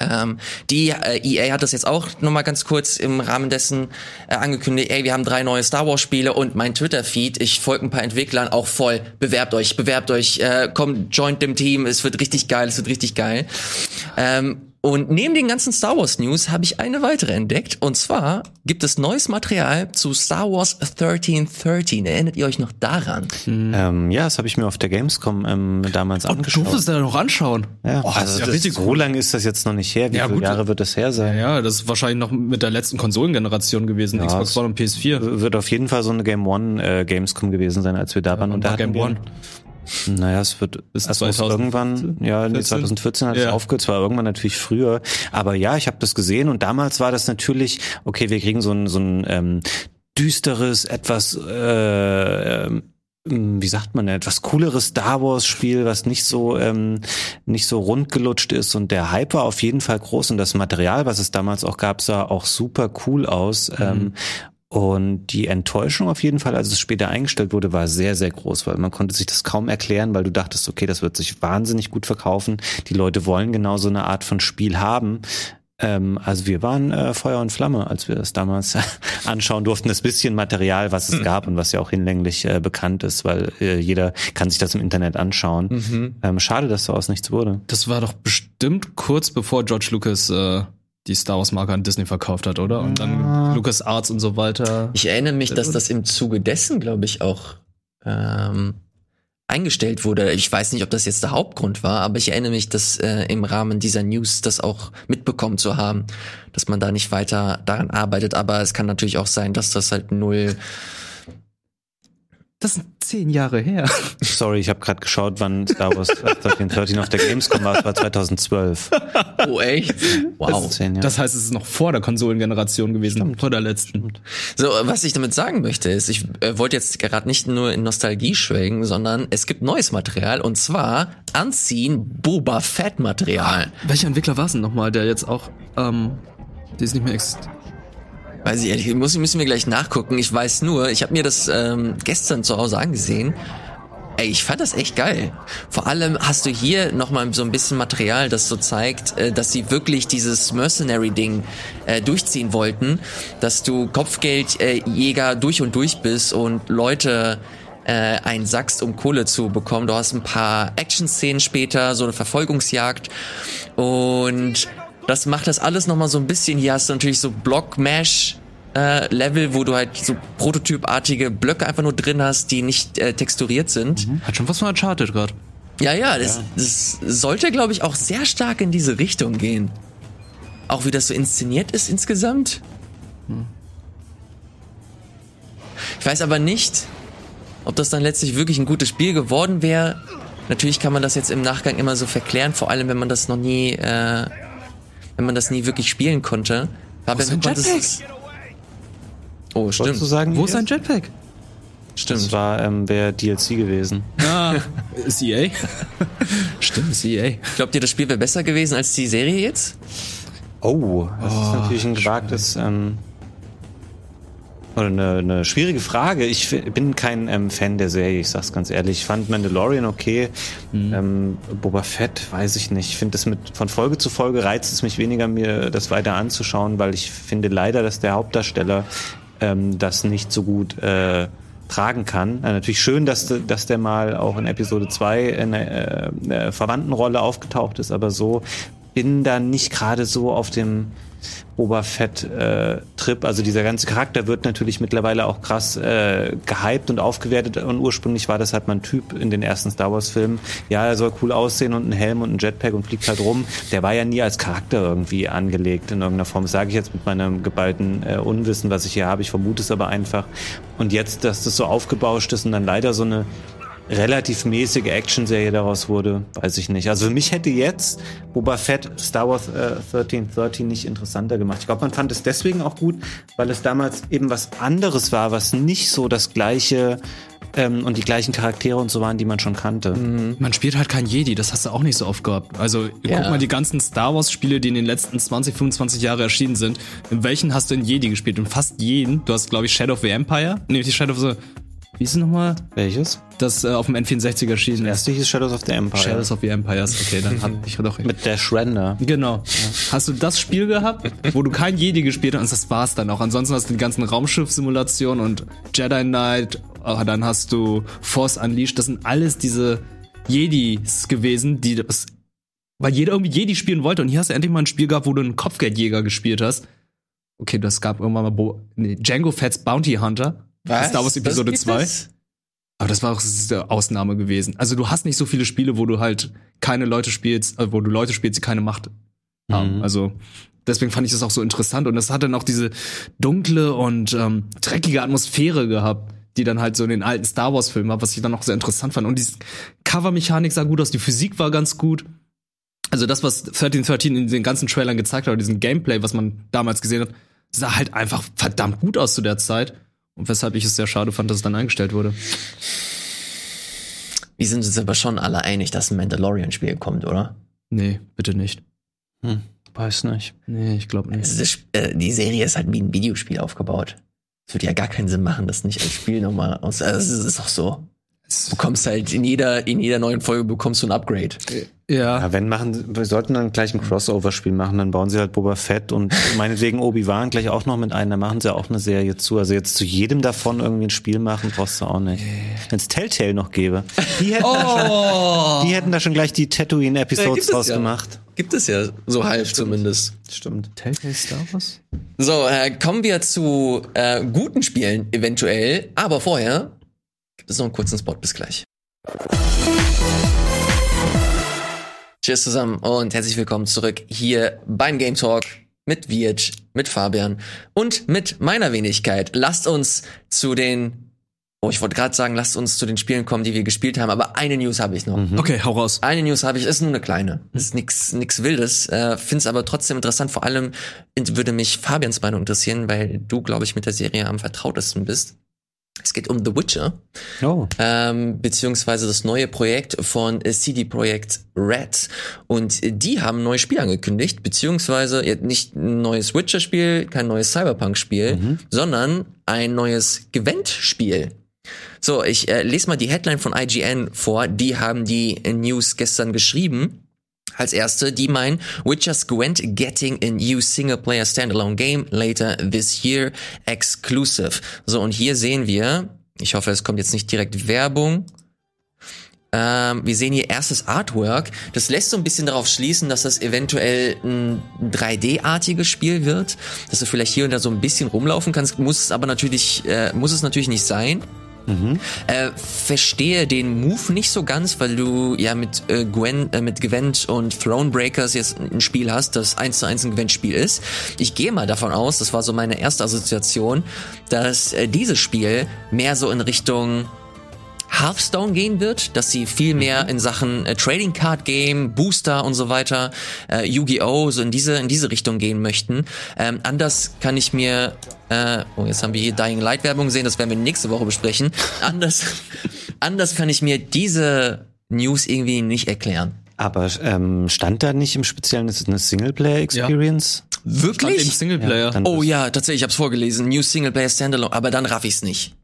Ähm, die äh, EA hat das jetzt auch noch mal ganz kurz im Rahmen dessen äh, angekündigt, ey, wir haben drei neue Star Wars Spiele und mein Twitter-Feed, ich folge ein paar Entwicklern auch voll, bewerbt euch, bewerbt euch, äh, kommt, joint dem Team, es wird richtig geil, es wird richtig geil. Ähm, und neben den ganzen Star Wars News habe ich eine weitere entdeckt. Und zwar gibt es neues Material zu Star Wars 1313. Erinnert ihr euch noch daran? Ähm, ja, das habe ich mir auf der Gamescom ähm, damals Du angeschaut. durftest da noch anschauen. Ja, Oh, das also ist ja das, richtig so lange ist das jetzt noch nicht her. Wie Ja, viele gut. Jahre wird das her sein? Ja, das ist wahrscheinlich noch mit der letzten Konsolengeneration gewesen, Xbox es- One und PS4. Wird auf jeden Fall so eine Game One äh, Gamescom gewesen sein, als wir da waren. Und da war Game One. Naja, es wird es muss 2014? irgendwann, ja, nee, 2014 hat es Ja. aufgehört, zwar irgendwann natürlich früher, aber ja, ich habe das gesehen und damals war das natürlich, okay, wir kriegen so ein, so ein ähm, düsteres, etwas äh, ähm, wie sagt man, etwas cooleres Star Wars Spiel, was nicht so ähm, nicht so rund gelutscht ist und der Hype war auf jeden Fall groß und das Material, was es damals auch gab, sah auch super cool aus. Ähm, und die Enttäuschung auf jeden Fall, als es später eingestellt wurde, war sehr, sehr groß, weil man konnte sich das kaum erklären, weil du dachtest, okay, das wird sich wahnsinnig gut verkaufen. Die Leute wollen genau so eine Art von Spiel haben. Ähm, also wir waren äh, Feuer und Flamme, als wir das damals anschauen durften. Das bisschen Material, was es gab und was ja auch hinlänglich äh, bekannt ist, weil äh, jeder kann sich das im Internet anschauen. Ähm, schade, dass daraus nichts wurde. Das war doch bestimmt kurz bevor George Lucas äh, die Star Wars Marke an Disney verkauft hat, oder? Und dann Lucas Arts und so weiter. Ich erinnere mich, dass das im Zuge dessen, glaube ich, auch ähm, eingestellt wurde. Ich weiß nicht, ob das jetzt der Hauptgrund war, aber ich erinnere mich, dass äh, im Rahmen dieser News das auch mitbekommen zu haben, dass man da nicht weiter daran arbeitet. Aber es kann natürlich auch sein, dass das halt null. Das sind zehn Jahre her. Sorry, ich habe gerade geschaut, wann Star Wars 1313 auf der Gamescom war. Es war 2012. Oh echt? Wow. Zehn Jahre. Das heißt, es ist noch vor der Konsolengeneration gewesen, vor der letzten. So, was ich damit sagen möchte, ist, ich äh, wollte jetzt gerade nicht nur in Nostalgie schwelgen, sondern es gibt neues Material und zwar Anziehen Boba Fett Material. Welcher Entwickler war es denn nochmal, der jetzt auch, ähm, die ist nicht mehr existiert? Weiß ich ehrlich, muss, müssen wir gleich nachgucken. Ich weiß nur, ich habe mir das ähm, gestern zu Hause angesehen. Ey, ich fand das echt geil. Vor allem hast du hier nochmal so ein bisschen Material, das so zeigt, äh, dass sie wirklich dieses Mercenary-Ding äh, durchziehen wollten, dass du Kopfgeldjäger durch und durch bist und Leute äh, einsackst, um Kohle zu bekommen. Du hast ein paar Action-Szenen später, so eine Verfolgungsjagd und das macht das alles nochmal so ein bisschen. Hier hast du natürlich so Block-Mash äh, Level, wo du halt so prototypartige Blöcke einfach nur drin hast, die nicht äh, texturiert sind. Hat schon was von Uncharted gerade. Ja, ja, das, das sollte, glaube ich, auch sehr stark in diese Richtung gehen. Auch wie das so inszeniert ist insgesamt. Ich weiß aber nicht, ob das dann letztlich wirklich ein gutes Spiel geworden wäre, natürlich kann man das jetzt im Nachgang immer so verklären, vor allem wenn man das noch nie, äh, wenn man das nie wirklich spielen konnte. Aber ist ein Jetpack? Oh, Wolltest du stimmt. sagen? Wo ist ein Jetpack? Das Stimmt. war, ähm, wäre DLC gewesen. Ah, ist EA? Stimmt, ist EA. Glaubt ihr, das Spiel wäre besser gewesen als die Serie jetzt? Oh, das ist natürlich ein gewagtes, ähm, eine, eine schwierige Frage. Ich bin kein ähm, Fan der Serie, ich sag's ganz ehrlich. Ich fand Mandalorian okay. Ähm, Boba Fett, weiß ich nicht. Ich finde das mit von Folge zu Folge reizt es mich weniger, mir das weiter anzuschauen, weil ich finde leider, dass der Hauptdarsteller ähm, das nicht so gut äh, tragen kann. Äh, natürlich schön, dass, dass der mal auch in Episode 2 in einer äh, äh, Verwandtenrolle aufgetaucht ist, aber so bin da nicht gerade so auf dem Boba Fett äh. Also dieser ganze Charakter wird natürlich mittlerweile auch krass äh, gehypt und aufgewertet und ursprünglich war das halt mal ein Typ in den ersten Star Wars Filmen. Ja, er soll cool aussehen und einen Helm und einen Jetpack und fliegt halt rum. Der war ja nie als Charakter irgendwie angelegt in irgendeiner Form. Das sage ich jetzt mit meinem geballten äh, Unwissen, was ich hier habe. Ich vermute es aber einfach. Und jetzt, dass das so aufgebauscht ist und dann leider so eine relativ mäßige Actionserie daraus wurde, weiß ich nicht. Also für mich hätte jetzt Boba Fett Star Wars äh, 1313 nicht interessanter gemacht. Ich glaube, man fand es deswegen auch gut, weil es damals eben was anderes war, was nicht so das gleiche ähm, und die gleichen Charaktere und so waren, die man schon kannte. Man spielt halt kein Jedi, das hast du auch nicht so oft gehabt. Also Ja. guck mal die ganzen Star Wars Spiele, die in den letzten 20, 25 Jahren erschienen sind. In welchen hast du in Jedi gespielt? In fast jeden. Du hast, glaube ich, Shadow of the Empire. Nee, die Shadow of the... Wie ist es nochmal? Welches? Das äh, auf dem N64 erschienen Das ist. erste hieß Shadows of the Empire. Shadows of the Empires. Okay, dann hab ich doch... mit der Shrender. Genau. Hast du das Spiel gehabt, wo du kein Jedi gespielt hast und das war's dann auch. Ansonsten hast du die ganzen Raumschiff-Simulationen und Jedi Knight, äh, dann hast du Force Unleashed. Das sind alles diese Jedis gewesen, die das, weil jeder irgendwie Jedi spielen wollte und hier hast du endlich mal ein Spiel gehabt, wo du einen Kopfgeldjäger gespielt hast. Okay, das gab irgendwann mal Bo nee, Django Fett's Bounty Hunter. Star Wars Episode gibt 2. es? Aber das war auch eine Ausnahme gewesen. Also du hast nicht so viele Spiele, wo du halt keine Leute spielst, äh, wo du Leute spielst, die keine Macht haben. Mhm. Also deswegen fand ich das auch so interessant. Und das hat dann auch diese dunkle und ähm, dreckige Atmosphäre gehabt, die dann halt so in den alten Star Wars-Filmen war, was ich dann auch sehr interessant fand. Und die Covermechanik sah gut aus, die Physik war ganz gut. Also das, was 1313 in den ganzen Trailern gezeigt hat, diesen Gameplay, was man damals gesehen hat, sah halt einfach verdammt gut aus zu der Zeit. Und weshalb ich es sehr schade fand, dass es dann eingestellt wurde. Wir sind uns aber schon alle einig, dass ein Mandalorian-Spiel kommt, oder? Nee, bitte nicht. Hm, weiß nicht. Nee, ich glaube nicht. Also äh, die Serie ist halt wie ein Videospiel aufgebaut. Es würde ja gar keinen Sinn machen, das nicht als Spiel nochmal aus. Also es ist doch so. Du bekommst halt in jeder, in jeder neuen Folge bekommst du ein Upgrade. Ja. Ja, wenn machen, wir sollten dann gleich ein Crossover-Spiel machen, dann bauen sie halt Boba Fett und meinetwegen Obi-Wan gleich auch noch mit ein, dann machen sie auch eine Serie zu. Also jetzt zu jedem davon irgendwie ein Spiel machen, brauchst du auch nicht. Wenn es Telltale noch gäbe. Die hätten, da schon, die hätten da schon gleich die Tatooine-Episodes es draus ja. gemacht. Gibt es ja so halb zumindest. Stimmt. Telltale Star Wars? So, äh, kommen wir zu äh, guten Spielen eventuell, aber vorher gibt es noch einen kurzen Spot. Bis gleich. Cheers zusammen und herzlich willkommen zurück hier beim Game Talk mit Wirt, mit Fabian und mit meiner Wenigkeit. Lasst uns zu den, oh, ich wollte gerade sagen, lasst uns zu den Spielen kommen, die wir gespielt haben, aber eine News habe ich noch. Okay, hau raus. Eine News habe ich, ist nur eine kleine. Ist nix, nix Wildes. Äh, Find's aber trotzdem interessant. Vor allem würde mich Fabians Meinung interessieren, weil du, glaube ich, mit der Serie am vertrautesten bist. Es geht um The Witcher, Oh. ähm, beziehungsweise das neue Projekt von äh, CD Projekt Red. Und die haben ein neues Spiel angekündigt, beziehungsweise nicht ein neues Witcher-Spiel, kein neues Cyberpunk-Spiel, sondern ein neues Gwent-Spiel. So, ich äh, lese mal die Headline von IGN vor. Die haben die News gestern geschrieben. Als erste, die meinen, Witcher's Gwent getting a new single-player standalone game later this year exclusive. So, und hier sehen wir, ich hoffe, es kommt jetzt nicht direkt Werbung. Ähm, wir sehen hier erstes Artwork. Das lässt so ein bisschen darauf schließen, dass das eventuell ein 3D-artiges Spiel wird, dass du vielleicht hier und da so ein bisschen rumlaufen kannst. Muss es aber natürlich, äh, muss es natürlich nicht sein. Äh, verstehe den Move nicht so ganz, weil du ja mit äh, Gwen, äh, mit Gwent und Thronebreakers jetzt ein Spiel hast, das eins zu eins ein Gwent-Spiel ist. Ich gehe mal davon aus, das war so meine erste Assoziation, dass äh, dieses Spiel mehr so in Richtung Hearthstone gehen wird, dass sie viel mehr in Sachen äh, Trading Card Game, Booster und so weiter, äh, Yu-Gi-Oh! so in diese in diese Richtung gehen möchten. Ähm, anders kann ich mir äh, oh, jetzt haben wir hier Dying Light Werbung gesehen, das werden wir nächste Woche besprechen. Anders anders kann ich mir diese News irgendwie nicht erklären. Aber ähm, stand da nicht im Speziellen ist es eine Singleplayer-Experience? Stand im Wirklich? Singleplayer. dann- Oh ja, tatsächlich, ich hab's vorgelesen. New Singleplayer Standalone, aber dann raff ich's nicht.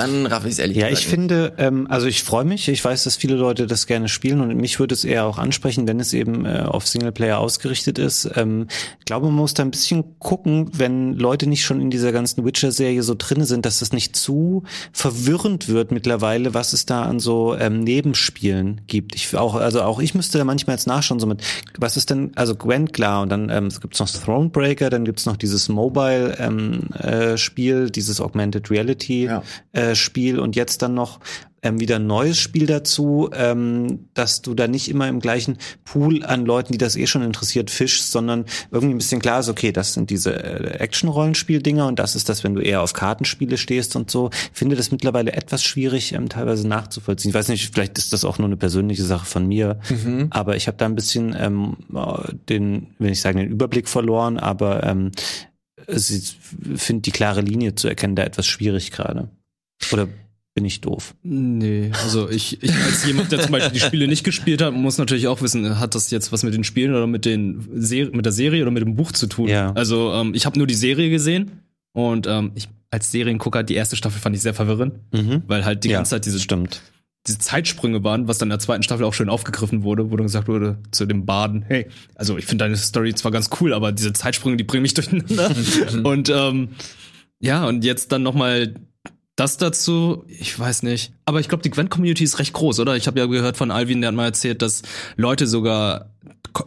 Dann raff ich's ehrlich Ja, ich gesagt finde, ähm, also ich freue mich. Ich weiß, dass viele Leute das gerne spielen und mich würde es eher auch ansprechen, wenn es eben äh, auf Singleplayer ausgerichtet ist. Ähm, ich glaube, man muss da ein bisschen gucken, wenn Leute nicht schon in dieser ganzen Witcher-Serie so drinne sind, dass das nicht zu verwirrend wird mittlerweile, was es da an so ähm, Nebenspielen gibt. Ich auch, also auch ich müsste da manchmal jetzt nachschauen, so mit, was ist denn, also Gwent klar und dann ähm, es gibt's noch Thronebreaker, dann gibt's noch dieses Mobile ähm, äh, Spiel, dieses Augmented Reality Ja. äh, Spiel und jetzt dann noch ähm, wieder ein neues Spiel dazu, ähm, dass du da nicht immer im gleichen Pool an Leuten, die das eh schon interessiert, fischst, sondern irgendwie ein bisschen klar ist, okay, das sind diese äh, Action-Rollenspiel-Dinger und das ist das, wenn du eher auf Kartenspiele stehst und so. Ich finde das mittlerweile etwas schwierig, ähm, teilweise nachzuvollziehen. Ich weiß nicht, vielleicht ist das auch nur eine persönliche Sache von mir, aber ich habe da ein bisschen ähm, äh, den, wenn ich sagen, den Überblick verloren, aber ähm, ich finde die klare Linie zu erkennen da etwas schwierig gerade. Oder bin ich doof? Nee, also ich, ich als jemand, der zum Beispiel die Spiele nicht gespielt hat, muss natürlich auch wissen, hat das jetzt was mit den Spielen oder mit den Ser mit der Serie oder mit dem Buch zu tun? Ja. Also ähm, ich habe nur die Serie gesehen und ähm, ich als Seriengucker die erste Staffel fand ich sehr verwirrend, Mhm. weil halt die ja, ganze Zeit diese stimmt. diese Zeitsprünge waren, was dann in der zweiten Staffel auch schön aufgegriffen wurde, wo dann gesagt wurde zu dem Baden, hey, also ich finde deine Story zwar ganz cool, aber diese Zeitsprünge, die bringen mich durcheinander. und ähm, ja, und jetzt dann noch mal das dazu, ich weiß nicht. Aber ich glaube, die Gwent-Community ist recht groß, oder? Ich habe ja gehört von Alvin, der hat mal erzählt, dass Leute sogar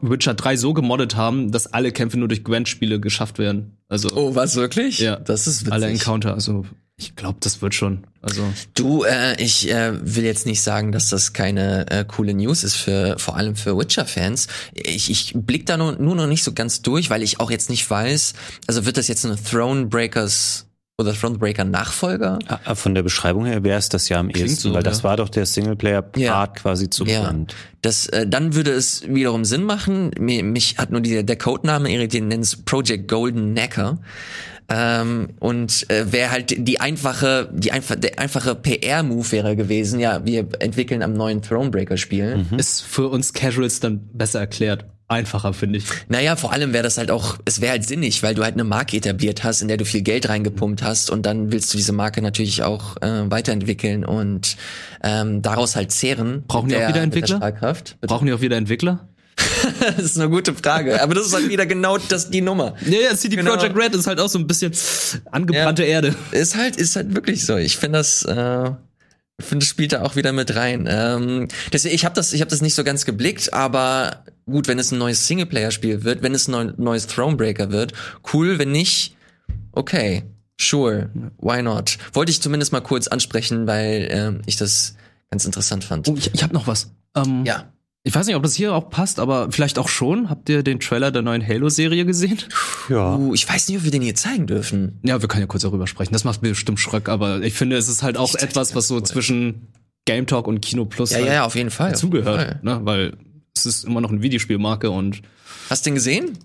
Witcher 3 so gemoddet haben, dass alle Kämpfe nur durch Gwent-Spiele geschafft werden. Also Oh, was wirklich? Ja. Das ist witzig. alle Encounter. Also ich glaube, das wird schon. Also Du, äh, ich äh, will jetzt nicht sagen, dass das keine äh, coole News ist für vor allem für Witcher-Fans. Ich, ich blick da nur, nur noch nicht so ganz durch, weil ich auch jetzt nicht weiß. Also wird das jetzt eine Thronebreakers oder Thronebreaker Nachfolger? Ah, Von der Beschreibung her wäre es das ja am ehesten, so, weil das ja. war doch der Singleplayer-Part Ja. quasi zu Ja. Das, äh, dann würde es wiederum Sinn machen. Mir, mich hat nur die, der Codename irritiert, nennt es Project Golden Necker. Ähm, und äh, wäre halt die einfache, die einfach, der einfache PR-Move wäre gewesen. Ja, wir entwickeln am neuen Thronebreaker-Spiel. ist für uns Casuals dann besser erklärt. Einfacher, finde ich. Naja, vor allem wäre das halt auch, es wäre halt sinnig, weil du halt eine Marke etabliert hast, in der du viel Geld reingepumpt hast und dann willst du diese Marke natürlich auch äh, weiterentwickeln und ähm, daraus halt zehren. Brauchen die auch der- wieder Entwickler? Brauchen die auch wieder Entwickler? Das ist eine gute Frage, aber das ist halt wieder genau das die Nummer. Ja, ja, CD Genau. Projekt Red ist halt auch so ein bisschen angebrannte Erde. Ist halt, ist halt wirklich so. Ich finde das, äh, finde, spielt da auch wieder mit rein. Ähm, deswegen, ich habe das, ich habe das nicht so ganz geblickt, aber gut, wenn es ein neues Singleplayer-Spiel wird, wenn es ein neu, neues Thronebreaker wird, cool. Wenn nicht, okay, sure, why not? Wollte ich zumindest mal kurz ansprechen, weil ähm, ich das ganz interessant fand. Oh, ich, ich habe noch was. Ähm, Ja. Ich weiß nicht, ob das hier auch passt, aber vielleicht auch schon. Habt ihr den Trailer der neuen Halo-Serie gesehen? Ja. Uh, ich weiß nicht, ob wir den hier zeigen dürfen. Ja, wir können ja kurz darüber sprechen. Das macht bestimmt Schröck, aber ich finde, es ist halt auch Ich etwas, was so kurz. zwischen Game Talk und Kino Plus Ja, halt ja, ja, auf jeden Fall. auf jeden Fall. dazugehört. Ne? Weil es ist immer noch eine Videospielmarke und Hast du den gesehen?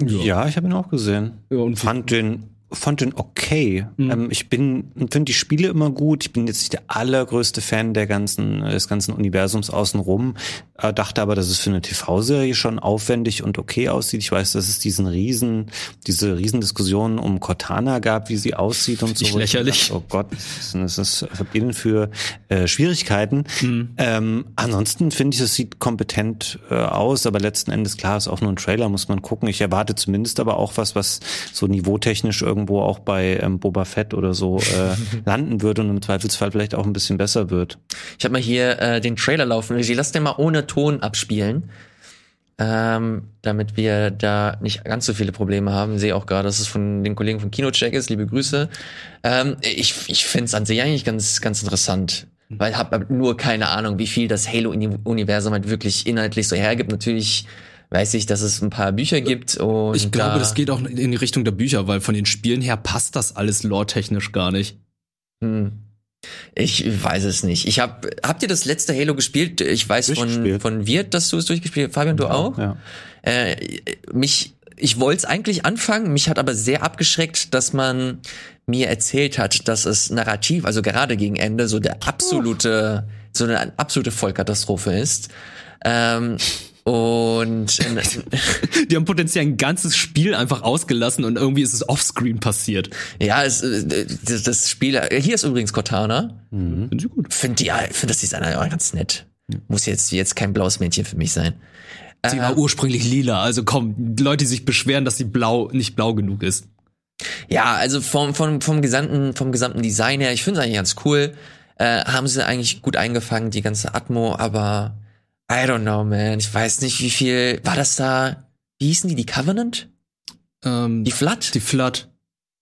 Ja, ich habe ihn auch gesehen. Ja, und fand den fand den okay. Mhm. Ähm, ich bin finde die Spiele immer gut. Ich bin jetzt nicht der allergrößte Fan der ganzen des ganzen Universums außenrum. Äh, dachte aber, dass es für eine TV-Serie schon aufwendig und okay aussieht. Ich weiß, dass es diesen riesen diese Riesendiskussion um Cortana gab, wie sie aussieht und so. lächerlich. dachte, oh Gott, ist das? Ihr denn für äh, Schwierigkeiten? Mhm. Ähm, ansonsten finde ich, es sieht kompetent äh, aus, aber letzten Endes klar ist auch nur ein Trailer, muss man gucken. Ich erwarte zumindest aber auch was, was so niveautechnisch irgendwo auch bei ähm, Boba Fett oder so äh, landen wird und im Zweifelsfall vielleicht auch ein bisschen besser wird. Ich habe mal hier äh, den Trailer laufen. Ich lass den mal ohne Ton abspielen, ähm, damit wir da nicht ganz so viele Probleme haben. Sehe auch gerade, dass es von den Kollegen von Kinocheck ist. Liebe Grüße. Ähm, ich ich finde es an sich eigentlich ganz ganz interessant, weil hab hab nur keine Ahnung, wie viel das Halo-Universum halt wirklich inhaltlich so hergibt. Natürlich weiß ich, dass es ein paar Bücher gibt und ich glaube, da, das geht auch in die Richtung der Bücher, weil von den Spielen her passt das alles lore-technisch gar nicht. Hm. Ich weiß es nicht. Ich hab, habt ihr das letzte Halo gespielt? Ich weiß von, von Wirt, dass du es durchgespielt hast. Fabian, du auch? Ja. Äh, mich, ich wollte es eigentlich anfangen, mich hat aber sehr abgeschreckt, dass man mir erzählt hat, dass es narrativ, also gerade gegen Ende, so der absolute, so eine absolute Vollkatastrophe ist. Ähm, und äh, Die haben potenziell ein ganzes Spiel einfach ausgelassen und irgendwie ist es offscreen passiert. ja, es, äh, das Spiel, hier ist übrigens Cortana. Finden sie gut. Finde ja, finde das Design ja ganz nett. Muss jetzt jetzt kein blaues Mädchen für mich sein. Sie war ursprünglich lila, also komm, Leute, die sich beschweren, dass sie blau nicht blau genug ist. Ja, also vom, vom, vom gesamten, vom gesamten Design her, ich finde es eigentlich ganz cool. Äh, haben sie eigentlich gut eingefangen, die ganze Atmo, aber I don't know, man. Ich weiß nicht, wie viel, war das da, wie hießen die, die Covenant? Ähm, Die Flood? Die Flood.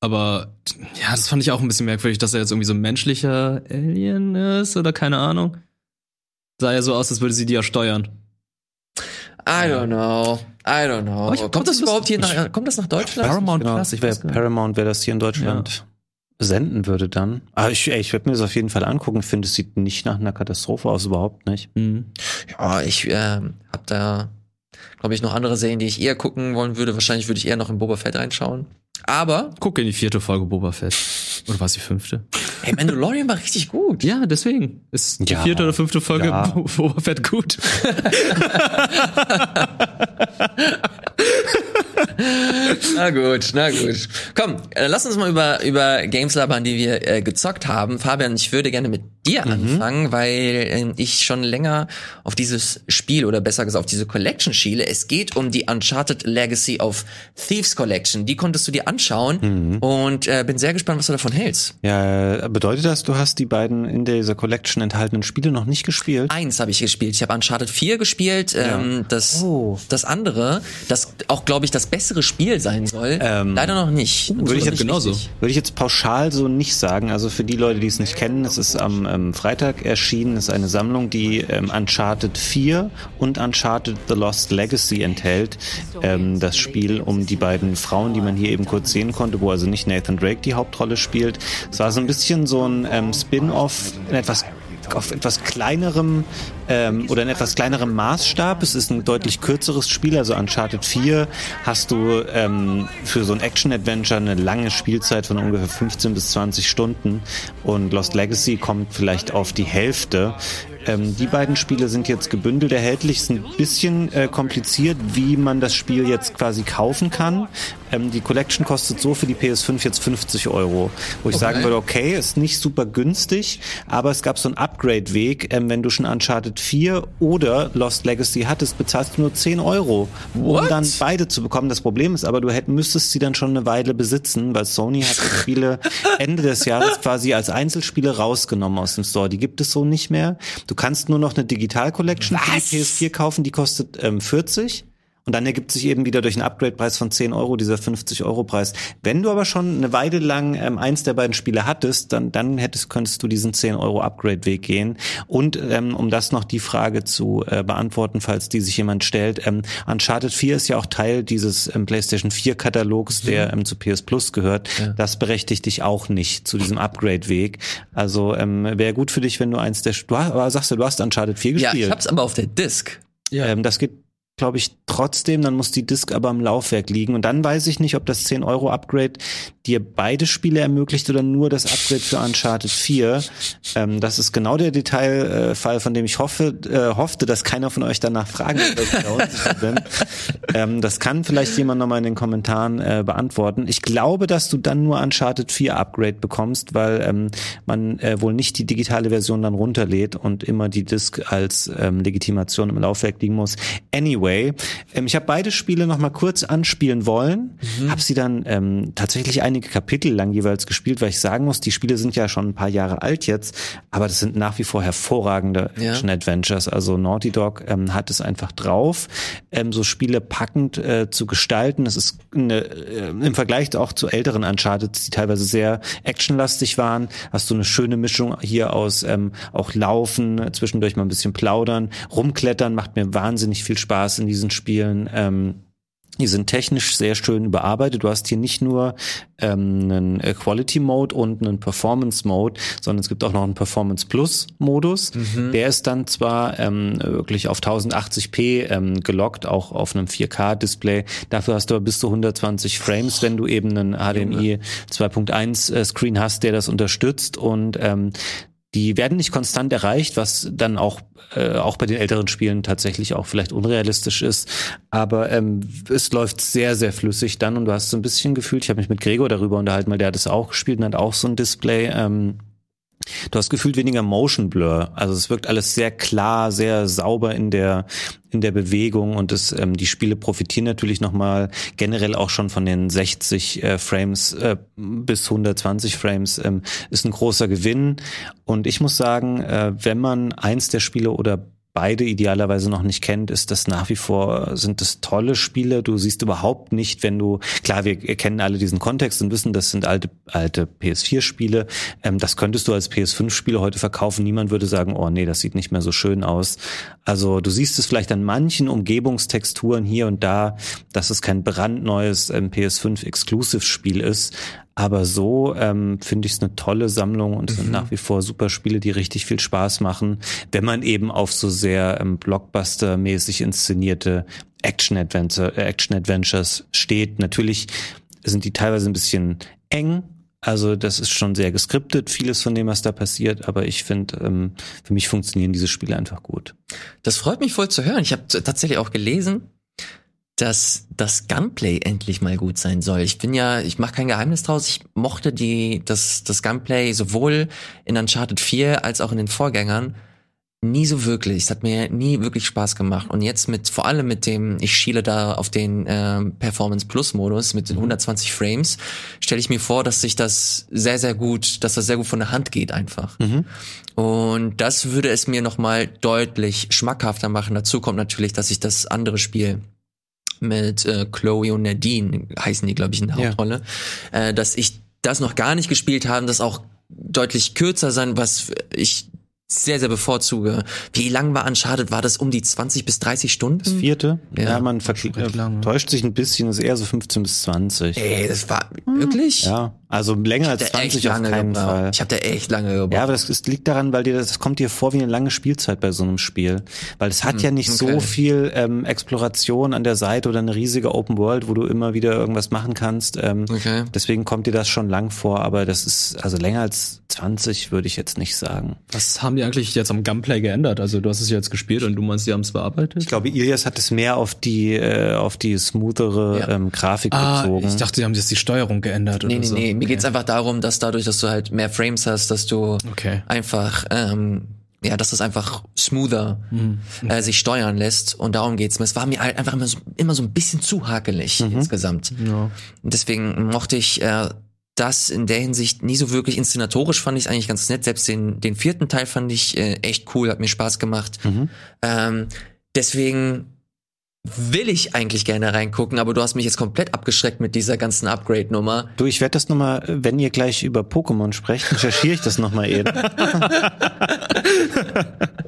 Aber ja, das fand ich auch ein bisschen merkwürdig, dass er jetzt irgendwie so ein menschlicher Alien ist oder keine Ahnung. Sah ja so aus, als würde sie die ja steuern. I don't know. I don't know. Ich- kommt das das- überhaupt hier nach, kommt das nach Deutschland? Paramount Genau, Plus, ich weiß. Paramount, wer das hier in Deutschland senden würde dann. Aber ich, ey, ich werde mir das auf jeden Fall angucken. Ich finde, es sieht nicht nach einer Katastrophe aus, überhaupt nicht. Mhm. Ja, ich ähm, hab da, glaube ich, noch andere Serien, die ich eher gucken wollen würde. Wahrscheinlich würde ich eher noch in Boba Fett reinschauen. Aber, Guck in die vierte Folge Boba Fett. Oder war es die fünfte? hey, Mandalorian war richtig gut. Ja, deswegen. Ist die Ja, vierte oder fünfte Folge ja. Bo- Boba Fett gut. Na gut, na gut. Komm, äh, lass uns mal über, über Games labern, die wir äh, gezockt haben. Fabian, ich würde gerne mit dir anfangen, weil äh, ich schon länger auf dieses Spiel oder besser gesagt auf diese Collection schiele. Es geht um die Uncharted Legacy of Thieves Collection. Die konntest du dir anschauen und äh, bin sehr gespannt, was du davon hältst. Ja, bedeutet das, du hast die beiden in dieser Collection enthaltenen Spiele noch nicht gespielt? Eins habe ich gespielt. Ich habe Uncharted 4 gespielt. Ähm, das, Oh. das andere, das auch, glaube ich, das bessere Spiel sein soll, Ähm, leider noch nicht. würde ich jetzt genauso. richtig. Würde ich jetzt pauschal so nicht sagen. Also für die Leute, die es nicht kennen, es ist am ähm, Freitag erschienen, es ist eine Sammlung, die ähm, Uncharted 4 und Uncharted The Lost Legacy enthält. Ähm, das Spiel um die beiden Frauen, die man hier eben kurz sehen konnte, wo also nicht Nathan Drake die Hauptrolle spielt. Es war so ein bisschen so ein ähm, Spin-off, in etwas auf etwas kleinerem ähm, oder in etwas kleinerem Maßstab. Es ist ein deutlich kürzeres Spiel, also Uncharted 4 hast du ähm, für so ein Action-Adventure eine lange Spielzeit von ungefähr 15 bis 20 Stunden und Lost Legacy kommt vielleicht auf die Hälfte. Ähm, die beiden Spiele sind jetzt gebündelt erhältlich. Es ist ein bisschen äh, kompliziert, wie man das Spiel jetzt quasi kaufen kann. Ähm, die Collection kostet so für die PS5 jetzt 50 Euro. Wo ich sagen würde, okay, ist nicht super günstig, aber es gab so einen Upgrade-Weg. Ähm, wenn du schon Uncharted 4 oder Lost Legacy hattest, bezahlst du nur 10 Euro, um What? dann beide zu bekommen. Das Problem ist aber, du hätt, müsstest sie dann schon eine Weile besitzen, weil Sony hat die Spiele Ende des Jahres quasi als Einzelspiele rausgenommen aus dem Store. Die gibt es so nicht mehr. Du kannst nur noch eine Digital Collection für die PS4 kaufen, die kostet ähm, 40. Und dann ergibt sich eben wieder durch einen Upgrade-Preis von 10 Euro dieser 50-Euro-Preis. Wenn du aber schon eine Weile lang ähm, eins der beiden Spiele hattest, dann, dann hättest, könntest du diesen 10 Euro Upgrade-Weg gehen. Und ähm, um das noch die Frage zu äh, beantworten, falls die sich jemand stellt, ähm, Uncharted 4 ist ja auch Teil dieses ähm, PlayStation 4-Katalogs, der ähm, zu PS Plus gehört. Das berechtigt dich auch nicht zu diesem Upgrade-Weg. Also ähm, wäre gut für dich, wenn du eins der... Du hast, aber sagst du, du hast Uncharted 4 Ja, gespielt. ich hab's aber auf der Disc. Ja. Ähm, das geht, glaube ich, trotzdem. Dann muss die Disk aber im Laufwerk liegen. Und dann weiß ich nicht, ob das 10 Euro Upgrade dir beide Spiele ermöglicht oder nur das Upgrade für Uncharted 4. Ähm, das ist genau der Detailfall, von dem ich hoffe, äh, hoffte, dass keiner von euch danach fragen wird. Ähm, das kann vielleicht jemand nochmal in den Kommentaren äh, beantworten. Ich glaube, dass du dann nur Uncharted 4 Upgrade bekommst, weil ähm, man äh, wohl nicht die digitale Version dann runterlädt und immer die Disk als ähm, Legitimation im Laufwerk liegen muss. Anyway, ähm, ich habe beide Spiele nochmal kurz anspielen wollen, Mhm. habe sie dann ähm, tatsächlich einige Kapitel lang jeweils gespielt, weil ich sagen muss, die Spiele sind ja schon ein paar Jahre alt jetzt, aber das sind nach wie vor hervorragende Ja. Action-Adventures. Also Naughty Dog ähm, hat es einfach drauf, ähm, so Spiele packend äh, zu gestalten. Das ist eine, äh, im Vergleich auch zu älteren Uncharted, die teilweise sehr actionlastig waren, hast du eine schöne Mischung hier aus ähm, auch Laufen, äh, zwischendurch mal ein bisschen plaudern, rumklettern, macht mir wahnsinnig viel Spaß in diesen Spielen. Ähm, Die sind technisch sehr schön überarbeitet. Du hast hier nicht nur ähm, einen Quality Mode und einen Performance Mode, sondern es gibt auch noch einen Performance Plus Modus. Mhm. Der ist dann zwar ähm, wirklich auf 1080p ähm, gelockt, auch auf einem 4K Display. Dafür hast du aber bis zu 120 Frames, wenn du eben einen HDMI 2.1 äh, Screen hast, der das unterstützt und ähm, die werden nicht konstant erreicht, was dann auch äh, auch bei den älteren Spielen tatsächlich auch vielleicht unrealistisch ist. Aber ähm, es läuft sehr, sehr flüssig dann und du hast so ein bisschen gefühlt, ich habe mich mit Gregor darüber unterhalten, weil der hat es auch gespielt und hat auch so ein Display. Ähm, Du hast gefühlt weniger Motion Blur. Also es wirkt alles sehr klar, sehr sauber in der in der Bewegung und es, ähm, die Spiele profitieren natürlich nochmal generell auch schon von den 60 äh, Frames äh, bis 120 Frames ähm, ist ein großer Gewinn. Und ich muss sagen, äh, wenn man eins der Spiele oder beide idealerweise noch nicht kennt, ist das nach wie vor, sind das tolle Spiele. Du siehst überhaupt nicht, wenn du, klar, wir kennen alle diesen Kontext und wissen, das sind alte, alte PS4-Spiele. Ähm, das könntest du als PS5-Spieler heute verkaufen. Niemand würde sagen, oh nee, das sieht nicht mehr so schön aus. Also du siehst es vielleicht an manchen Umgebungstexturen hier und da, dass es kein brandneues ähm, PS5-Exclusive-Spiel ist. Aber so ähm, finde ich es eine tolle Sammlung und mhm. sind nach wie vor super Spiele, die richtig viel Spaß machen, wenn man eben auf so sehr ähm, Blockbuster-mäßig inszenierte äh, Action-Adventures steht. Natürlich sind die teilweise ein bisschen eng, also das ist schon sehr geskriptet, vieles von dem, was da passiert, aber ich finde, ähm, für mich funktionieren diese Spiele einfach gut. Das freut mich voll zu hören. Ich habe tatsächlich auch gelesen, dass das Gunplay endlich mal gut sein soll. Ich bin ja, ich mache kein Geheimnis draus, ich mochte die das das Gunplay sowohl in Uncharted 4 als auch in den Vorgängern nie so wirklich. Es hat mir nie wirklich Spaß gemacht und jetzt mit vor allem mit dem ich schiele da auf den äh, Performance Plus Modus mit den 120 mhm. Frames, stelle ich mir vor, dass sich das sehr sehr gut, dass das sehr gut von der Hand geht einfach. Mhm. Und das würde es mir noch mal deutlich schmackhafter machen. Dazu kommt natürlich, dass ich das andere Spiel mit äh, Chloe und Nadine, heißen die, glaube ich, in der Hauptrolle, ja. äh, dass ich das noch gar nicht gespielt habe, das auch deutlich kürzer sein, was ich sehr, sehr bevorzuge. Wie lang war Uncharted? War das um die 20 bis 30 Stunden? Das vierte? Ja, ja man äh, täuscht sich ein bisschen, das ist eher so 15 bis 20. Ey, das war wirklich? Ja. Also länger als 20 auf keinen gebraucht. Fall. Ich habe da echt lange gebraucht. Ja, aber das, das, liegt daran, weil dir das, das kommt dir vor wie eine lange Spielzeit bei so einem Spiel, weil es hat hm, ja nicht okay. so viel ähm, Exploration an der Seite oder eine riesige Open World, wo du immer wieder irgendwas machen kannst. Ähm, okay. Deswegen kommt dir das schon lang vor, aber das ist also länger als 20 würde ich jetzt nicht sagen. Was haben die eigentlich jetzt am Gunplay geändert? Also du hast es jetzt gespielt und du meinst, die haben es bearbeitet? Ich glaube, Ilias hat es mehr auf die äh, auf die smoothere ja. ähm, Grafik ah, bezogen. Ich dachte, die haben jetzt die Steuerung geändert nee, oder nee, so. Nee, mir geht's einfach darum, dass dadurch, dass du halt mehr Frames hast, dass du okay. einfach ähm, ja, dass das einfach smoother mhm. äh, sich steuern lässt und darum geht's mir. Es war mir halt einfach immer so, immer so ein bisschen zu hakelig mhm. insgesamt. Ja. Und deswegen mochte ich äh, das in der Hinsicht nie so wirklich inszenatorisch fand ich eigentlich ganz nett. Selbst den, den vierten Teil fand ich äh, echt cool, hat mir Spaß gemacht. Mhm. Ähm, deswegen will ich eigentlich gerne reingucken, aber du hast mich jetzt komplett abgeschreckt mit dieser ganzen Upgrade-Nummer. Du, ich werde das nochmal, wenn ihr gleich über Pokémon sprecht, recherchiere ich das nochmal eben.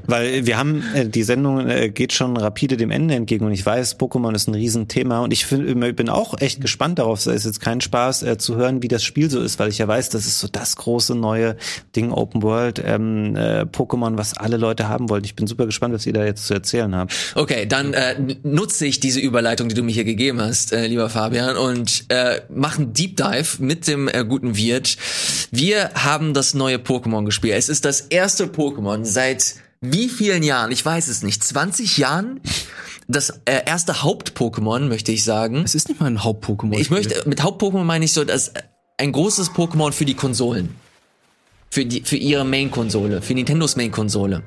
Weil wir haben, äh, die Sendung äh, geht schon rapide dem Ende entgegen und ich weiß, Pokémon ist ein Riesenthema und ich find, bin auch echt gespannt darauf. Es ist jetzt kein Spaß äh, zu hören, wie das Spiel so ist, weil ich ja weiß, das ist so das große neue Ding Open World ähm, äh, Pokémon, was alle Leute haben wollten. Ich bin super gespannt, was ihr da jetzt zu erzählen habt. Okay, dann äh, nutze ich diese Überleitung, die du mir hier gegeben hast, äh, lieber Fabian, und äh, machen Deep Dive mit dem äh, guten Wirt. Wir haben das neue Pokémon gespielt. Es ist das erste Pokémon seit wie vielen Jahren? Ich weiß es nicht. 20 Jahren? Das äh, erste Haupt-Pokémon, möchte ich sagen. Es ist nicht mal ein Haupt-Pokémon. Ich möchte, mit Haupt-Pokémon meine ich so, dass ein großes Pokémon für die Konsolen. Für, die, für ihre Main-Konsole, für Nintendos Main-Konsole.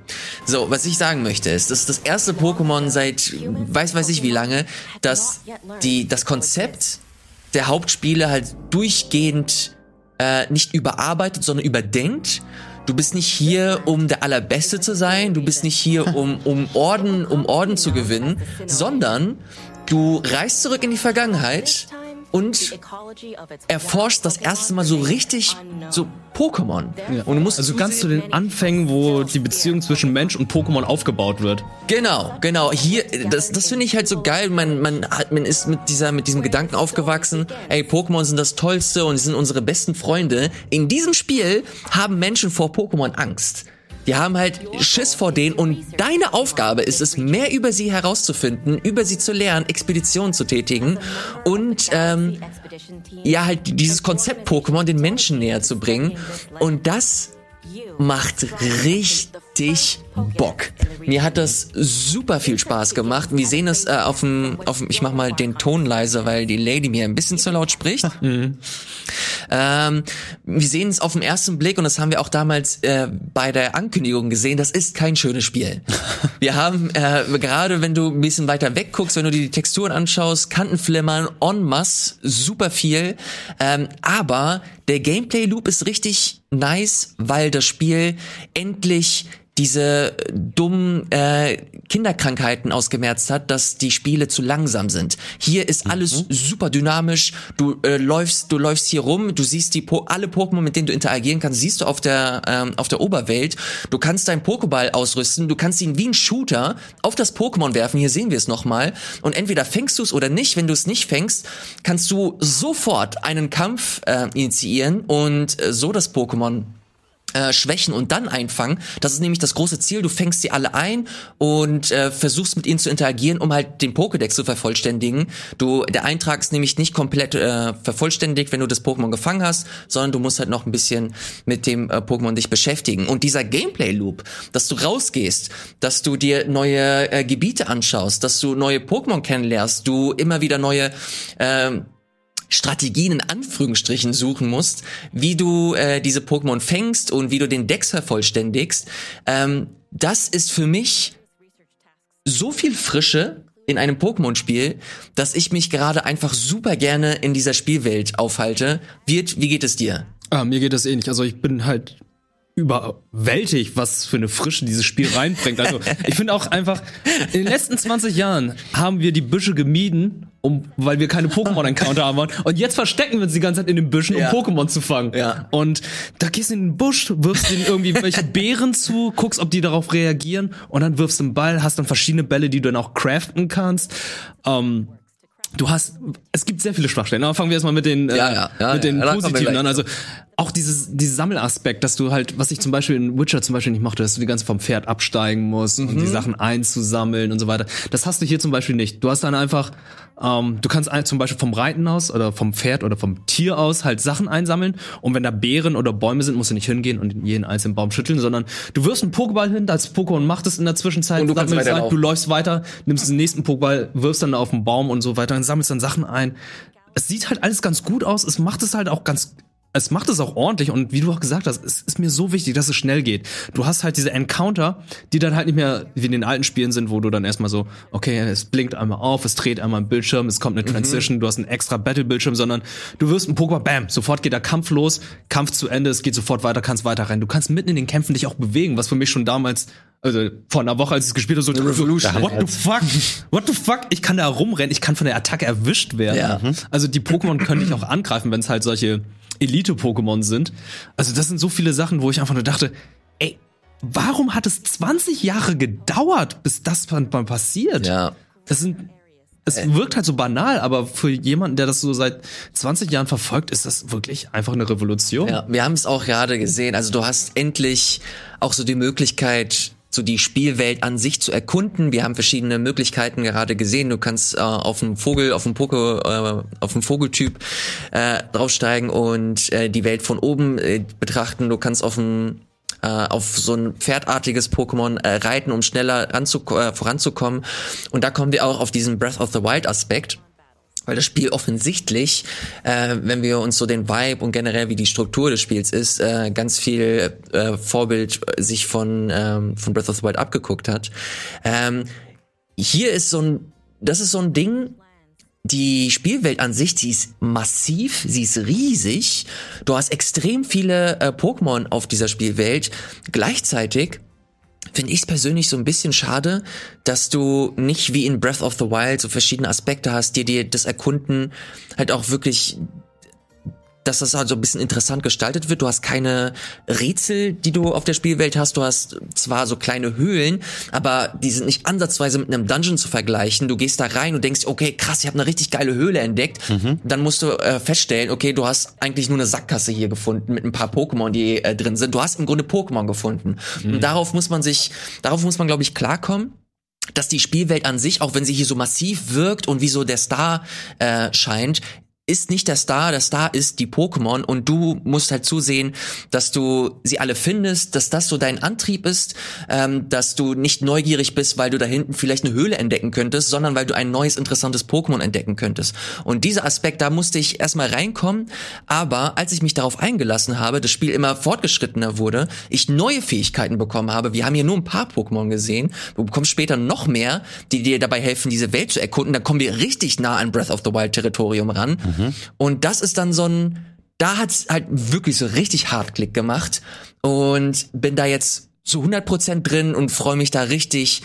So, was ich sagen möchte, ist, das ist das erste Pokémon seit weiß weiß ich wie lange, dass die, das Konzept der Hauptspiele halt durchgehend äh, nicht überarbeitet, sondern überdenkt Du bist nicht hier, um der Allerbeste zu sein. Du bist nicht hier, um, um Orden, um Orden zu gewinnen, sondern du reist zurück in die Vergangenheit und erforscht das erste Mal so richtig so Pokémon. Und du musst Also ganz zu den Anfängen, wo die Beziehung zwischen Mensch und Pokémon aufgebaut wird. Genau, genau. Hier, das, das finde ich halt so geil. Man, man, hat, man ist mit dieser, mit diesem Gedanken aufgewachsen. Ey, Pokémon sind das Tollste und die sind unsere besten Freunde. In diesem Spiel haben Menschen vor Pokémon Angst. Die haben halt Schiss vor denen und deine Aufgabe ist es, mehr über sie herauszufinden, über sie zu lernen, Expeditionen zu tätigen und ähm, ja halt dieses Konzept Pokémon den Menschen näher zu bringen. Und das macht richtig Bock. Mir hat das super viel Spaß gemacht. Wir sehen es äh, auf dem, auf dem, ich mach mal den Ton leiser, weil die Lady mir ein bisschen zu laut spricht. Ähm, wir sehen es auf den ersten Blick und das haben wir auch damals äh, bei der Ankündigung gesehen. Das ist kein schönes Spiel. Wir haben äh, gerade, wenn du ein bisschen weiter weg guckst, wenn du dir die Texturen anschaust, Kantenflimmern en masse, super viel. Ähm, aber der Gameplay Loop ist richtig nice, weil das Spiel endlich diese dummen äh, Kinderkrankheiten ausgemerzt hat, dass die Spiele zu langsam sind. Hier ist alles super dynamisch. Du äh, läufst, du läufst hier rum, du siehst die po alle Pokémon, mit denen du interagieren kannst, siehst du auf der ähm, auf der Oberwelt. Du kannst deinen Pokéball ausrüsten, du kannst ihn wie ein Shooter auf das Pokémon werfen. Hier sehen wir es nochmal. Und entweder fängst du es oder nicht. Wenn du es nicht fängst, kannst du sofort einen Kampf äh, initiieren und äh, so das Pokémon äh, schwächen und dann einfangen. Das ist nämlich das große Ziel. Du fängst sie alle ein und äh, versuchst mit ihnen zu interagieren, um halt den Pokédex zu vervollständigen. Du, der Eintrag ist nämlich nicht komplett äh, vervollständigt, wenn du das Pokémon gefangen hast, sondern du musst halt noch ein bisschen mit dem äh, Pokémon dich beschäftigen. Und dieser Gameplay-Loop, dass du rausgehst, dass du dir neue äh, Gebiete anschaust, dass du neue Pokémon kennenlernst, du immer wieder neue äh, Strategien in Anführungsstrichen suchen musst, wie du äh, diese Pokémon fängst und wie du den Dex vervollständigst. Ähm, das ist für mich so viel Frische in einem Pokémon-Spiel, dass ich mich gerade einfach super gerne in dieser Spielwelt aufhalte. Wird, wie geht es dir? Ah, mir geht das ähnlich. Also ich bin halt überwältigt, was für eine Frische dieses Spiel reinbringt. Also ich finde auch einfach, in den letzten 20 Jahren haben wir die Büsche gemieden, um, weil wir keine Pokémon-Encounter haben wollen. Und jetzt verstecken wir uns die ganze Zeit in den Büschen, um Ja. Pokémon zu fangen. Ja. Und da gehst du in den Busch, wirfst denen irgendwie welche Beeren zu, guckst, ob die darauf reagieren und dann wirfst du einen Ball, hast dann verschiedene Bälle, die du dann auch craften kannst. Ähm, Du hast, es gibt sehr viele Schwachstellen. Aber fangen wir erstmal mit den, äh, Ja, ja, ja, mit den positiven an. Also auch dieses, dieses Sammelaspekt, dass du halt, was ich zum Beispiel in Witcher zum Beispiel nicht mochte, dass du die ganze vom Pferd absteigen musst und die Sachen einzusammeln und so weiter. Das hast du hier zum Beispiel nicht. Du hast dann einfach, ähm, du kannst zum Beispiel vom Reiten aus oder vom Pferd oder vom Tier aus halt Sachen einsammeln. Und wenn da Beeren oder Bäume sind, musst du nicht hingehen und jeden einzelnen Baum schütteln, sondern du wirfst einen Pokéball hin, das Pokémon macht es in der Zwischenzeit, Und du kannst ein, weiterlaufen. du läufst weiter, nimmst den nächsten Pokéball, wirfst dann auf den Baum und so weiter und sammelst dann Sachen ein. Es sieht halt alles ganz gut aus, es macht es halt auch ganz es macht es auch ordentlich und wie du auch gesagt hast, es ist mir so wichtig, dass es schnell geht. Du hast halt diese Encounter, die dann halt nicht mehr wie in den alten Spielen sind, wo du dann erstmal so, okay, es blinkt einmal auf, es dreht einmal im Bildschirm, es kommt eine Transition, du hast einen extra Battle-Bildschirm, sondern du wirst ein Pokémon, bam, sofort geht der Kampf los, Kampf zu Ende, es geht sofort weiter, kannst weiter rennen. Du kannst mitten in den Kämpfen dich auch bewegen, was für mich schon damals also vor einer Woche, als ich es gespielt habe, so Revolution. What the fuck? What the fuck? Ich kann da rumrennen, ich kann von der Attacke erwischt werden. Ja. Also die Pokémon können dich auch angreifen, wenn es halt solche Elite-Pokémon sind. Also das sind so viele Sachen, wo ich einfach nur dachte, ey, warum hat es 20 Jahre gedauert, bis das mal passiert? Ja. Das sind es wirkt halt so banal, aber für jemanden, der das so seit 20 Jahren verfolgt, ist das wirklich einfach eine Revolution. Ja, wir haben es auch gerade gesehen. Also du hast endlich auch so die Möglichkeit, so die Spielwelt an sich zu erkunden. Wir haben verschiedene Möglichkeiten gerade gesehen. Du kannst äh, auf einen Vogel, auf einen Poke, äh, auf einen Vogeltyp äh, draufsteigen und äh, die Welt von oben äh, betrachten. Du kannst auf ein äh, auf so ein pferdartiges Pokémon äh, reiten, um schneller ranzu äh, voranzukommen. Und da kommen wir auch auf diesen Breath of the Wild Aspekt weil das Spiel offensichtlich, äh, wenn wir uns so den Vibe und generell wie die Struktur des Spiels ist, äh, ganz viel äh, Vorbild sich von ähm, von Breath of the Wild abgeguckt hat. Ähm, hier ist so ein, das ist so ein Ding. Die Spielwelt an sich, die ist massiv, sie ist riesig. Du hast extrem viele äh, Pokémon auf dieser Spielwelt. Gleichzeitig finde ich es persönlich so ein bisschen schade, dass du nicht wie in Breath of the Wild so verschiedene Aspekte hast, die dir das Erkunden halt auch wirklich dass das also ein bisschen interessant gestaltet wird. Du hast keine Rätsel, die du auf der Spielwelt hast. Du hast zwar so kleine Höhlen, aber die sind nicht ansatzweise mit einem Dungeon zu vergleichen. Du gehst da rein und denkst, okay, krass, ich habe eine richtig geile Höhle entdeckt. Mhm. Dann musst du äh, feststellen, okay, du hast eigentlich nur eine Sackgasse hier gefunden mit ein paar Pokémon, die äh, drin sind. Du hast im Grunde Pokémon gefunden. Mhm. Und darauf muss man sich, darauf muss man, glaube ich, klarkommen dass die Spielwelt an sich, auch wenn sie hier so massiv wirkt und wie so der Star äh, scheint, ist nicht der Star, der Star ist die Pokémon und du musst halt zusehen, dass du sie alle findest, dass das so dein Antrieb ist, ähm, dass du nicht neugierig bist, weil du da hinten vielleicht eine Höhle entdecken könntest, sondern weil du ein neues, interessantes Pokémon entdecken könntest. Und dieser Aspekt, da musste ich erstmal reinkommen, aber als ich mich darauf eingelassen habe, das Spiel immer fortgeschrittener wurde, ich neue Fähigkeiten bekommen habe, wir haben hier nur ein paar Pokémon gesehen, du bekommst später noch mehr, die dir dabei helfen, diese Welt zu erkunden, dann kommen wir richtig nah an Breath of the Wild Territorium ran. Mhm. Mhm. Und das ist dann so ein, da hat's halt wirklich so richtig hart Klick gemacht und bin da jetzt zu 100% drin und freue mich da richtig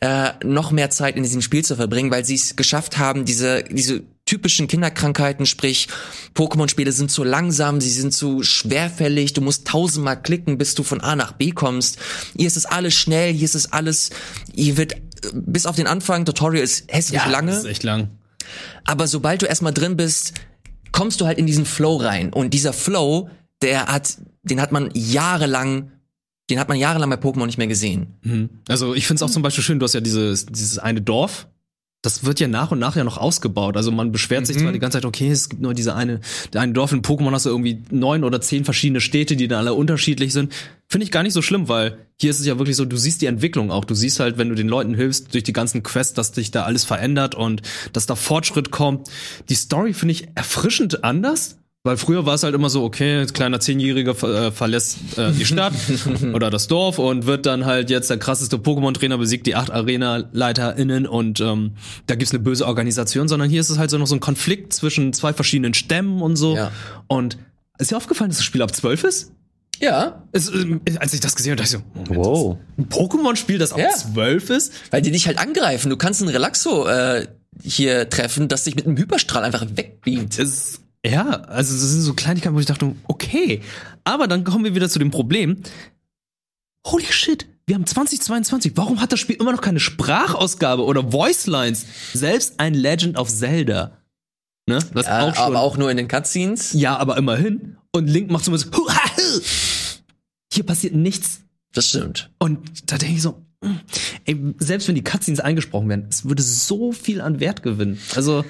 äh, noch mehr Zeit in diesem Spiel zu verbringen, weil sie es geschafft haben, diese diese typischen Kinderkrankheiten, sprich Pokémon-Spiele sind zu langsam, sie sind zu schwerfällig, du musst tausendmal klicken, bis du von A nach B kommst. Hier ist es alles schnell, hier ist es alles, hier wird bis auf den Anfang, Tutorial ist hässlich ja, lange. Ist echt lang. Aber sobald du erstmal drin bist, kommst du halt in diesen Flow rein. Und dieser Flow, der hat, den hat man jahrelang den hat man jahrelang bei Pokémon nicht mehr gesehen. Mhm. Also ich finde es auch zum Beispiel schön, du hast ja dieses, dieses eine Dorf, das wird ja nach und nach ja noch ausgebaut. Also man beschwert sich mhm. zwar die ganze Zeit, okay, es gibt nur diese eine, der eine Dorf in Pokémon hast du irgendwie neun oder zehn verschiedene Städte, die dann alle unterschiedlich sind. Finde ich gar nicht so schlimm, weil hier ist es ja wirklich so, du siehst die Entwicklung auch. Du siehst halt, wenn du den Leuten hilfst durch die ganzen Quests, dass sich da alles verändert und dass da Fortschritt kommt. Die Story finde ich erfrischend anders. Weil früher war es halt immer so, okay, ein kleiner Zehnjähriger ver äh, verlässt äh, die Stadt oder das Dorf und wird dann halt jetzt der krasseste Pokémon-Trainer, besiegt die acht Arena-LeiterInnen und ähm, da gibt's eine böse Organisation, sondern hier ist es halt so noch so ein Konflikt zwischen zwei verschiedenen Stämmen und so. Ja. Und ist dir aufgefallen, dass das Spiel ab zwölf ist? Ja. Es, äh, als ich das gesehen habe, dachte ich so, Moment, wow. ein Pokémon-Spiel, das ab zwölf ja. ist? Weil die dich halt angreifen. Du kannst einen Relaxo äh, hier treffen, das dich mit einem Hyperstrahl einfach wegbeamt. Es ja, also das sind so Kleinigkeiten, wo ich dachte, okay. Aber dann kommen wir wieder zu dem Problem. Holy shit, wir haben 2022. Warum hat das Spiel immer noch keine Sprachausgabe oder Voice Lines? Selbst ein Legend of Zelda. Ne? Das ja, auch schon. Aber auch nur in den Cutscenes. Ja, aber immerhin. Und Link macht zumindest. Hier passiert nichts. Das stimmt. Und da denke ich so, hm, ey, selbst wenn die Cutscenes eingesprochen werden, es würde so viel an Wert gewinnen. Also.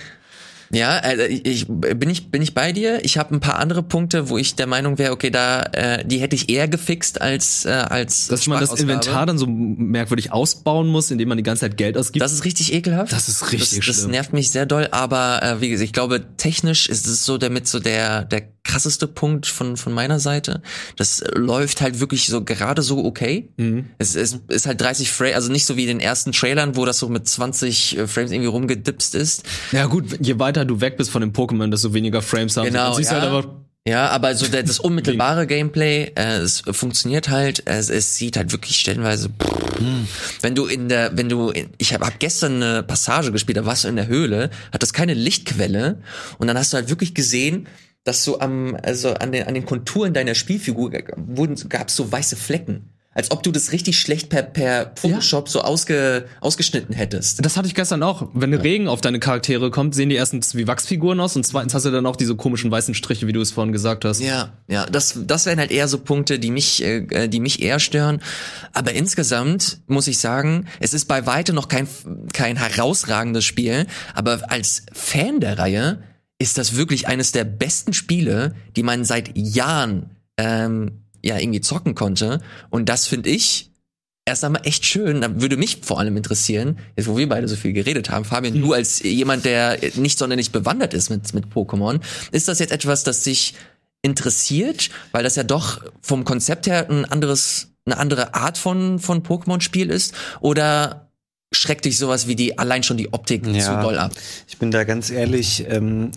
Ja, also ich bin ich bin ich bei dir. Ich habe ein paar andere Punkte, wo ich der Meinung wäre, okay, da äh, die hätte ich eher gefixt als äh, als dass man das Inventar dann so merkwürdig ausbauen muss, indem man die ganze Zeit Geld ausgibt. Das ist richtig ekelhaft. Das ist richtig das, schlimm. Das nervt mich sehr doll, aber äh, wie gesagt, ich glaube technisch ist es so damit so der der krasseste Punkt von, von meiner Seite. Das läuft halt wirklich so gerade so okay. Mhm. Es, es ist halt 30 Frames, also nicht so wie in den ersten Trailern, wo das so mit 20 äh, Frames irgendwie rumgedipst ist. Ja gut, je weiter du weg bist von dem Pokémon, desto weniger Frames haben. Genau, sie. ja. Halt ja, aber so das unmittelbare Gameplay, äh, es funktioniert halt, es, es sieht halt wirklich stellenweise, pff, hm. wenn du in der, wenn du, in, ich habe hab gestern eine Passage gespielt, da warst du in der Höhle, hat das keine Lichtquelle und dann hast du halt wirklich gesehen, dass so am, also an den, an den Konturen deiner Spielfigur wurden, gab es so weiße Flecken. Als ob du das richtig schlecht per, per Photoshop ja. so ausge, ausgeschnitten hättest. Das hatte ich gestern auch. Wenn ja. Regen auf deine Charaktere kommt, sehen die erstens wie Wachsfiguren aus und zweitens hast du dann auch diese komischen weißen Striche, wie du es vorhin gesagt hast. Ja, ja, das, das wären halt eher so Punkte, die mich, äh, die mich eher stören. Aber insgesamt muss ich sagen, es ist bei weitem noch kein, kein herausragendes Spiel. Aber als Fan der Reihe ist das wirklich eines der besten Spiele, die man seit Jahren ähm, ja irgendwie zocken konnte. Und das finde ich erst einmal echt schön. Da würde mich vor allem interessieren, jetzt wo wir beide so viel geredet haben, Fabian, mhm. du als jemand, der nicht sonderlich bewandert ist mit, mit Pokémon, ist das jetzt etwas, das dich interessiert, weil das ja doch vom Konzept her ein anderes, eine andere Art von, von Pokémon-Spiel ist? Oder schreckt dich sowas wie die allein schon die Optik ja, zu doll ab. Ich bin da ganz ehrlich, ähm,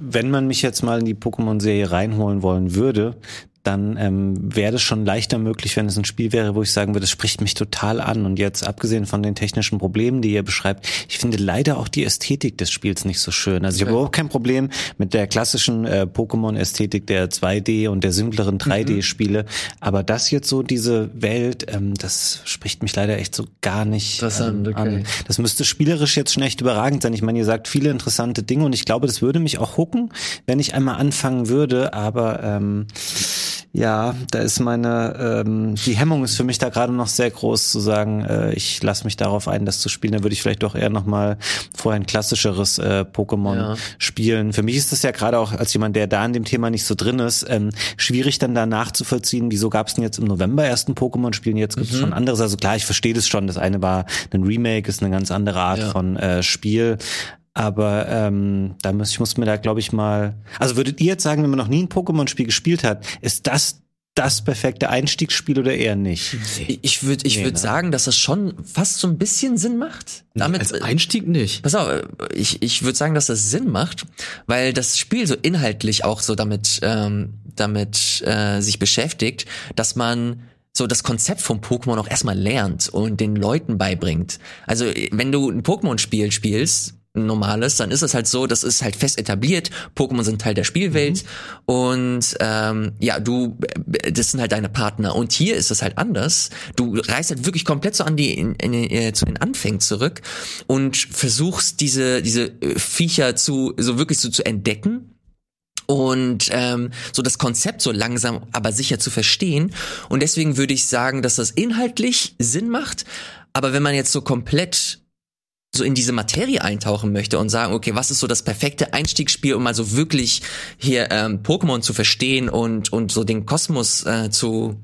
wenn man mich jetzt mal in die Pokémon-Serie reinholen wollen würde, dann ähm, wäre das schon leichter möglich, wenn es ein Spiel wäre, wo ich sagen würde, das spricht mich total an. Und jetzt abgesehen von den technischen Problemen, die ihr beschreibt, ich finde leider auch die Ästhetik des Spiels nicht so schön. Also ich habe überhaupt kein Problem mit der klassischen äh, Pokémon-Ästhetik der 2D und der simpleren 3D-Spiele. Mhm. Aber das jetzt so, diese Welt, ähm, das spricht mich leider echt so gar nicht ähm, okay. an. Das müsste spielerisch jetzt schon echt überragend sein. Ich meine, ihr sagt viele interessante Dinge und ich glaube, das würde mich auch hucken, wenn ich einmal anfangen würde. Aber ähm, ja, da ist meine, ähm, die Hemmung ist für mich da gerade noch sehr groß zu sagen, äh, ich lasse mich darauf ein, das zu spielen. Da würde ich vielleicht doch eher nochmal vorher ein klassischeres äh, Pokémon ja. spielen. Für mich ist das ja gerade auch als jemand, der da in dem Thema nicht so drin ist, ähm, schwierig dann da nachzuvollziehen, wieso gab es denn jetzt im November erst ein Pokémon-Spiel und jetzt gibt es mhm. schon anderes. Also klar, ich verstehe das schon. Das eine war ein Remake, ist eine ganz andere Art ja. von äh, Spiel. Aber ähm, da muss ich muss mir da glaube ich mal. Also würdet ihr jetzt sagen, wenn man noch nie ein Pokémon-Spiel gespielt hat, ist das das perfekte Einstiegsspiel oder eher nicht? Ich würde ich nee, würde ne? sagen, dass das schon fast so ein bisschen Sinn macht. Damit als Einstieg nicht. Pass auf, ich ich würde sagen, dass das Sinn macht, weil das Spiel so inhaltlich auch so damit ähm, damit äh, sich beschäftigt, dass man so das Konzept vom Pokémon auch erstmal lernt und den Leuten beibringt. Also wenn du ein Pokémon-Spiel spielst, normales, dann ist es halt so, das ist halt fest etabliert. Pokémon sind Teil der Spielwelt mhm. und ähm, ja, du, das sind halt deine Partner. Und hier ist es halt anders. Du reist halt wirklich komplett so an die in, in, in, äh, zu den Anfängen zurück und versuchst diese diese äh, Viecher zu so wirklich so zu entdecken und ähm, so das Konzept so langsam aber sicher zu verstehen. Und deswegen würde ich sagen, dass das inhaltlich Sinn macht. Aber wenn man jetzt so komplett so in diese Materie eintauchen möchte und sagen, okay, was ist so das perfekte Einstiegsspiel, um mal so wirklich hier ähm, Pokémon zu verstehen und und so den Kosmos äh, zu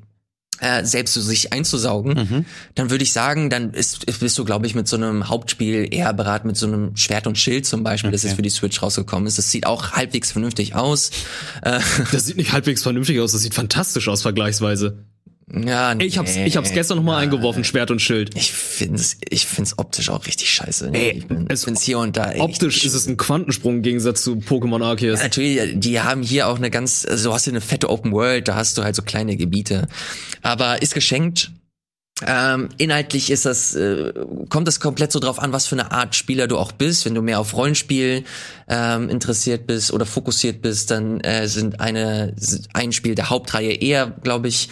äh, selbst so sich einzusaugen, mhm. dann würde ich sagen, dann ist, bist du, glaube ich, mit so einem Hauptspiel eher beraten, mit so einem Schwert und Schild zum Beispiel, okay. das jetzt für die Switch rausgekommen ist. Das sieht auch halbwegs vernünftig aus. Äh, das sieht nicht halbwegs vernünftig aus, das sieht fantastisch aus vergleichsweise. Ja, nee, ich hab's, ich hab's gestern noch mal ja, eingeworfen, Schwert und Schild. Ich find's, ich find's optisch auch richtig scheiße. Ey, ich bin, es find's hier und da. Optisch ist es ein Quantensprung im Gegensatz zu Pokémon Arceus. Ja, natürlich, die haben hier auch eine ganz, also du hast hier eine fette Open World, da hast du halt so kleine Gebiete. Aber ist geschenkt. Ähm, inhaltlich ist das, äh, kommt es komplett so drauf an, was für eine Art Spieler du auch bist. Wenn du mehr auf Rollenspiel ähm, interessiert bist oder fokussiert bist, dann äh, sind eine ein Spiel der Hauptreihe eher, glaube ich,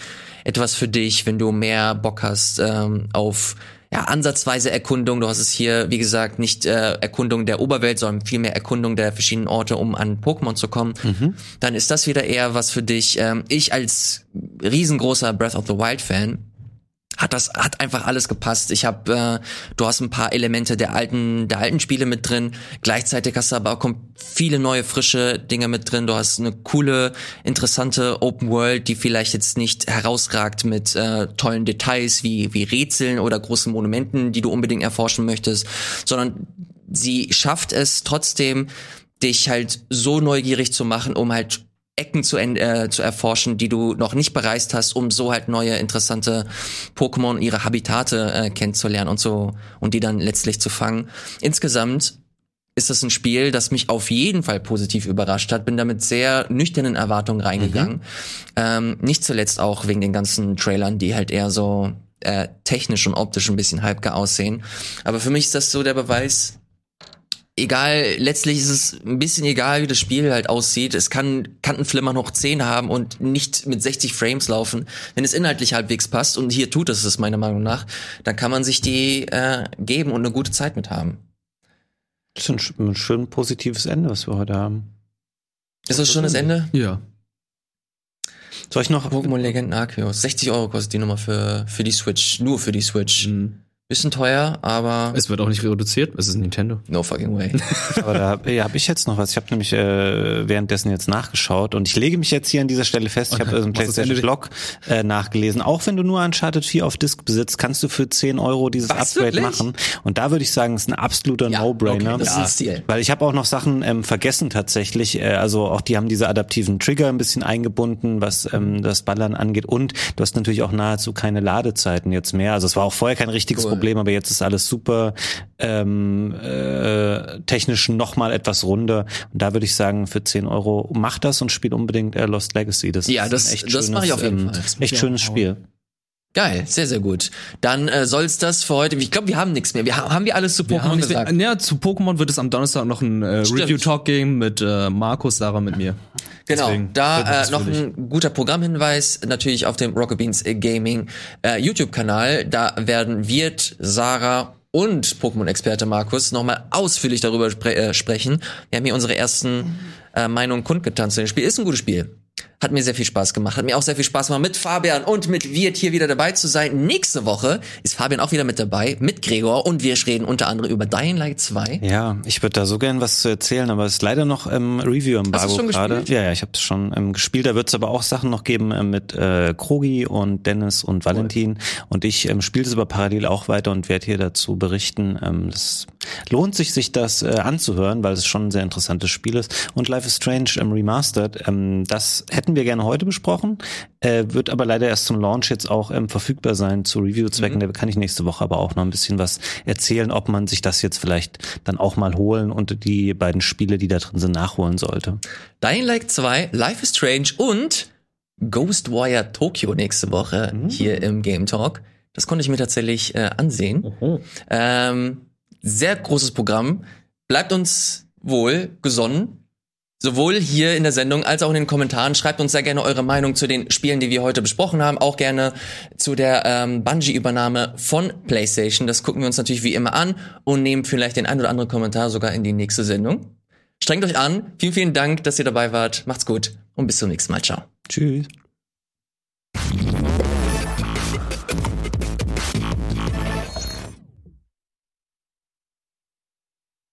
etwas für dich, wenn du mehr Bock hast ähm, auf ja, ansatzweise Erkundung. Du hast es hier, wie gesagt, nicht äh, Erkundung der Oberwelt, sondern vielmehr Erkundung der verschiedenen Orte, um an Pokémon zu kommen. Mhm. Dann ist das wieder eher was für dich. Ähm, ich als riesengroßer Breath of the Wild Fan hat das hat einfach alles gepasst. Ich habe, äh, du hast ein paar Elemente der alten der alten Spiele mit drin. Gleichzeitig hast du aber auch viele neue frische Dinge mit drin. Du hast eine coole, interessante Open World, die vielleicht jetzt nicht herausragt mit äh, tollen Details wie wie Rätseln oder großen Monumenten, die du unbedingt erforschen möchtest, sondern sie schafft es trotzdem dich halt so neugierig zu machen, um halt Ecken zu, äh, zu erforschen, die du noch nicht bereist hast, um so halt neue interessante Pokémon und ihre Habitate äh, kennenzulernen und so und die dann letztlich zu fangen. Insgesamt ist das ein Spiel, das mich auf jeden Fall positiv überrascht hat. Bin damit sehr nüchternen Erwartungen reingegangen. Mhm. Ähm, nicht zuletzt auch wegen den ganzen Trailern, die halt eher so äh, technisch und optisch ein bisschen halbgar aussehen. Aber für mich ist das so der Beweis, egal, letztlich ist es ein bisschen egal, wie das Spiel halt aussieht. Es kann Kantenflimmer noch 10 haben und nicht mit 60 Frames laufen. Wenn es inhaltlich halbwegs passt, und hier tut es es meiner Meinung nach, dann kann man sich die äh, geben und eine gute Zeit mit haben. Das ist ein, ein schön positives Ende, was wir heute haben. Ist das schon das Ende? Ja. Soll ich noch? Pokémon Legenden Arceus. 60 Euro kostet die Nummer für, für die Switch. Nur für die Switch. Mhm. Bisschen teuer, aber. Es wird auch nicht reduziert, es ist Nintendo. No fucking way. aber da habe ja, hab ich jetzt noch was. Ich habe nämlich äh, währenddessen jetzt nachgeschaut und ich lege mich jetzt hier an dieser Stelle fest. Ich habe äh, so einen PlayStation Blog äh, nachgelesen. Auch wenn du nur Uncharted 4 auf Disc besitzt, kannst du für 10 Euro dieses was, Upgrade wirklich? machen. Und da würde ich sagen, ist ein absoluter ja, No-Brainer. Okay, das ja, ist ein Stil. Weil ich habe auch noch Sachen ähm, vergessen tatsächlich. Äh, also auch die haben diese adaptiven Trigger ein bisschen eingebunden, was ähm, das Ballern angeht. Und du hast natürlich auch nahezu keine Ladezeiten jetzt mehr. Also es war auch vorher kein richtiges cool. Problem, aber jetzt ist alles super ähm, äh, technisch nochmal etwas runder. Und da würde ich sagen, für 10 Euro macht das und spielt unbedingt äh, Lost Legacy. Das Ja, ist das- ein echt das schönes, mache ich auf jeden ähm, Fall. Echt Ja, schönes. Spiel. Geil, sehr, sehr gut. Dann äh, soll's das für heute. Ich glaube, wir haben nichts mehr. Wir ha- haben wir alles zu Pokémon mehr- gesagt. Ja, zu Pokémon wird es am Donnerstag noch ein äh. Review-Talk geben mit äh, Markus, Sarah, mit mir. Genau, Deswegen da äh, noch ein guter Programmhinweis natürlich auf dem Rocket Beans Gaming äh, YouTube-Kanal. Da werden Wirt, Sarah und Pokémon-Experte Markus nochmal ausführlich darüber spre äh, sprechen. Wir haben hier unsere ersten äh, Meinungen kundgetan zu dem Spiel. Ist ein gutes Spiel. Hat mir sehr viel Spaß gemacht. Hat mir auch sehr viel Spaß gemacht, mit Fabian und mit Wirt hier wieder dabei zu sein. Nächste Woche ist Fabian auch wieder mit dabei, mit Gregor und wir reden unter anderem über Dying Light 2. Ja, ich würde da so gern was zu erzählen, aber es ist leider noch im Hast du's Review-Embargo schon gerade. gespielt? Ja, ja, ich habe es schon ähm, gespielt. Da wird es aber auch Sachen noch geben ähm, mit äh, Krogi und Dennis und Valentin. Und ich ähm, spiele es aber parallel auch weiter und werde hier dazu berichten. Ähm, das lohnt sich, sich das äh, anzuhören, weil es schon ein sehr interessantes Spiel ist. Und Life is Strange ähm, Remastered, ähm, das hätten wir gerne heute besprochen, äh, wird aber leider erst zum Launch jetzt auch ähm, verfügbar sein zu Review-Zwecken. Da kann ich nächste Woche aber auch noch ein bisschen was erzählen, ob man sich das jetzt vielleicht dann auch mal holen und die beiden Spiele, die da drin sind, nachholen sollte. Dying Light 2, Life is Strange und Ghostwire Tokyo nächste Woche hier im Game Talk. Das konnte ich mir tatsächlich äh, ansehen. Ähm, sehr großes Programm. Bleibt uns wohl gesonnen. Sowohl hier in der Sendung als auch in den Kommentaren. Schreibt uns sehr gerne eure Meinung zu den Spielen, die wir heute besprochen haben. Auch gerne zu der ähm, Bungie-Übernahme von PlayStation. Das gucken wir uns natürlich wie immer an und nehmen vielleicht den ein oder anderen Kommentar sogar in die nächste Sendung. Strengt euch an. Vielen, vielen Dank, dass ihr dabei wart. Macht's gut und bis zum nächsten Mal. Ciao. Tschüss.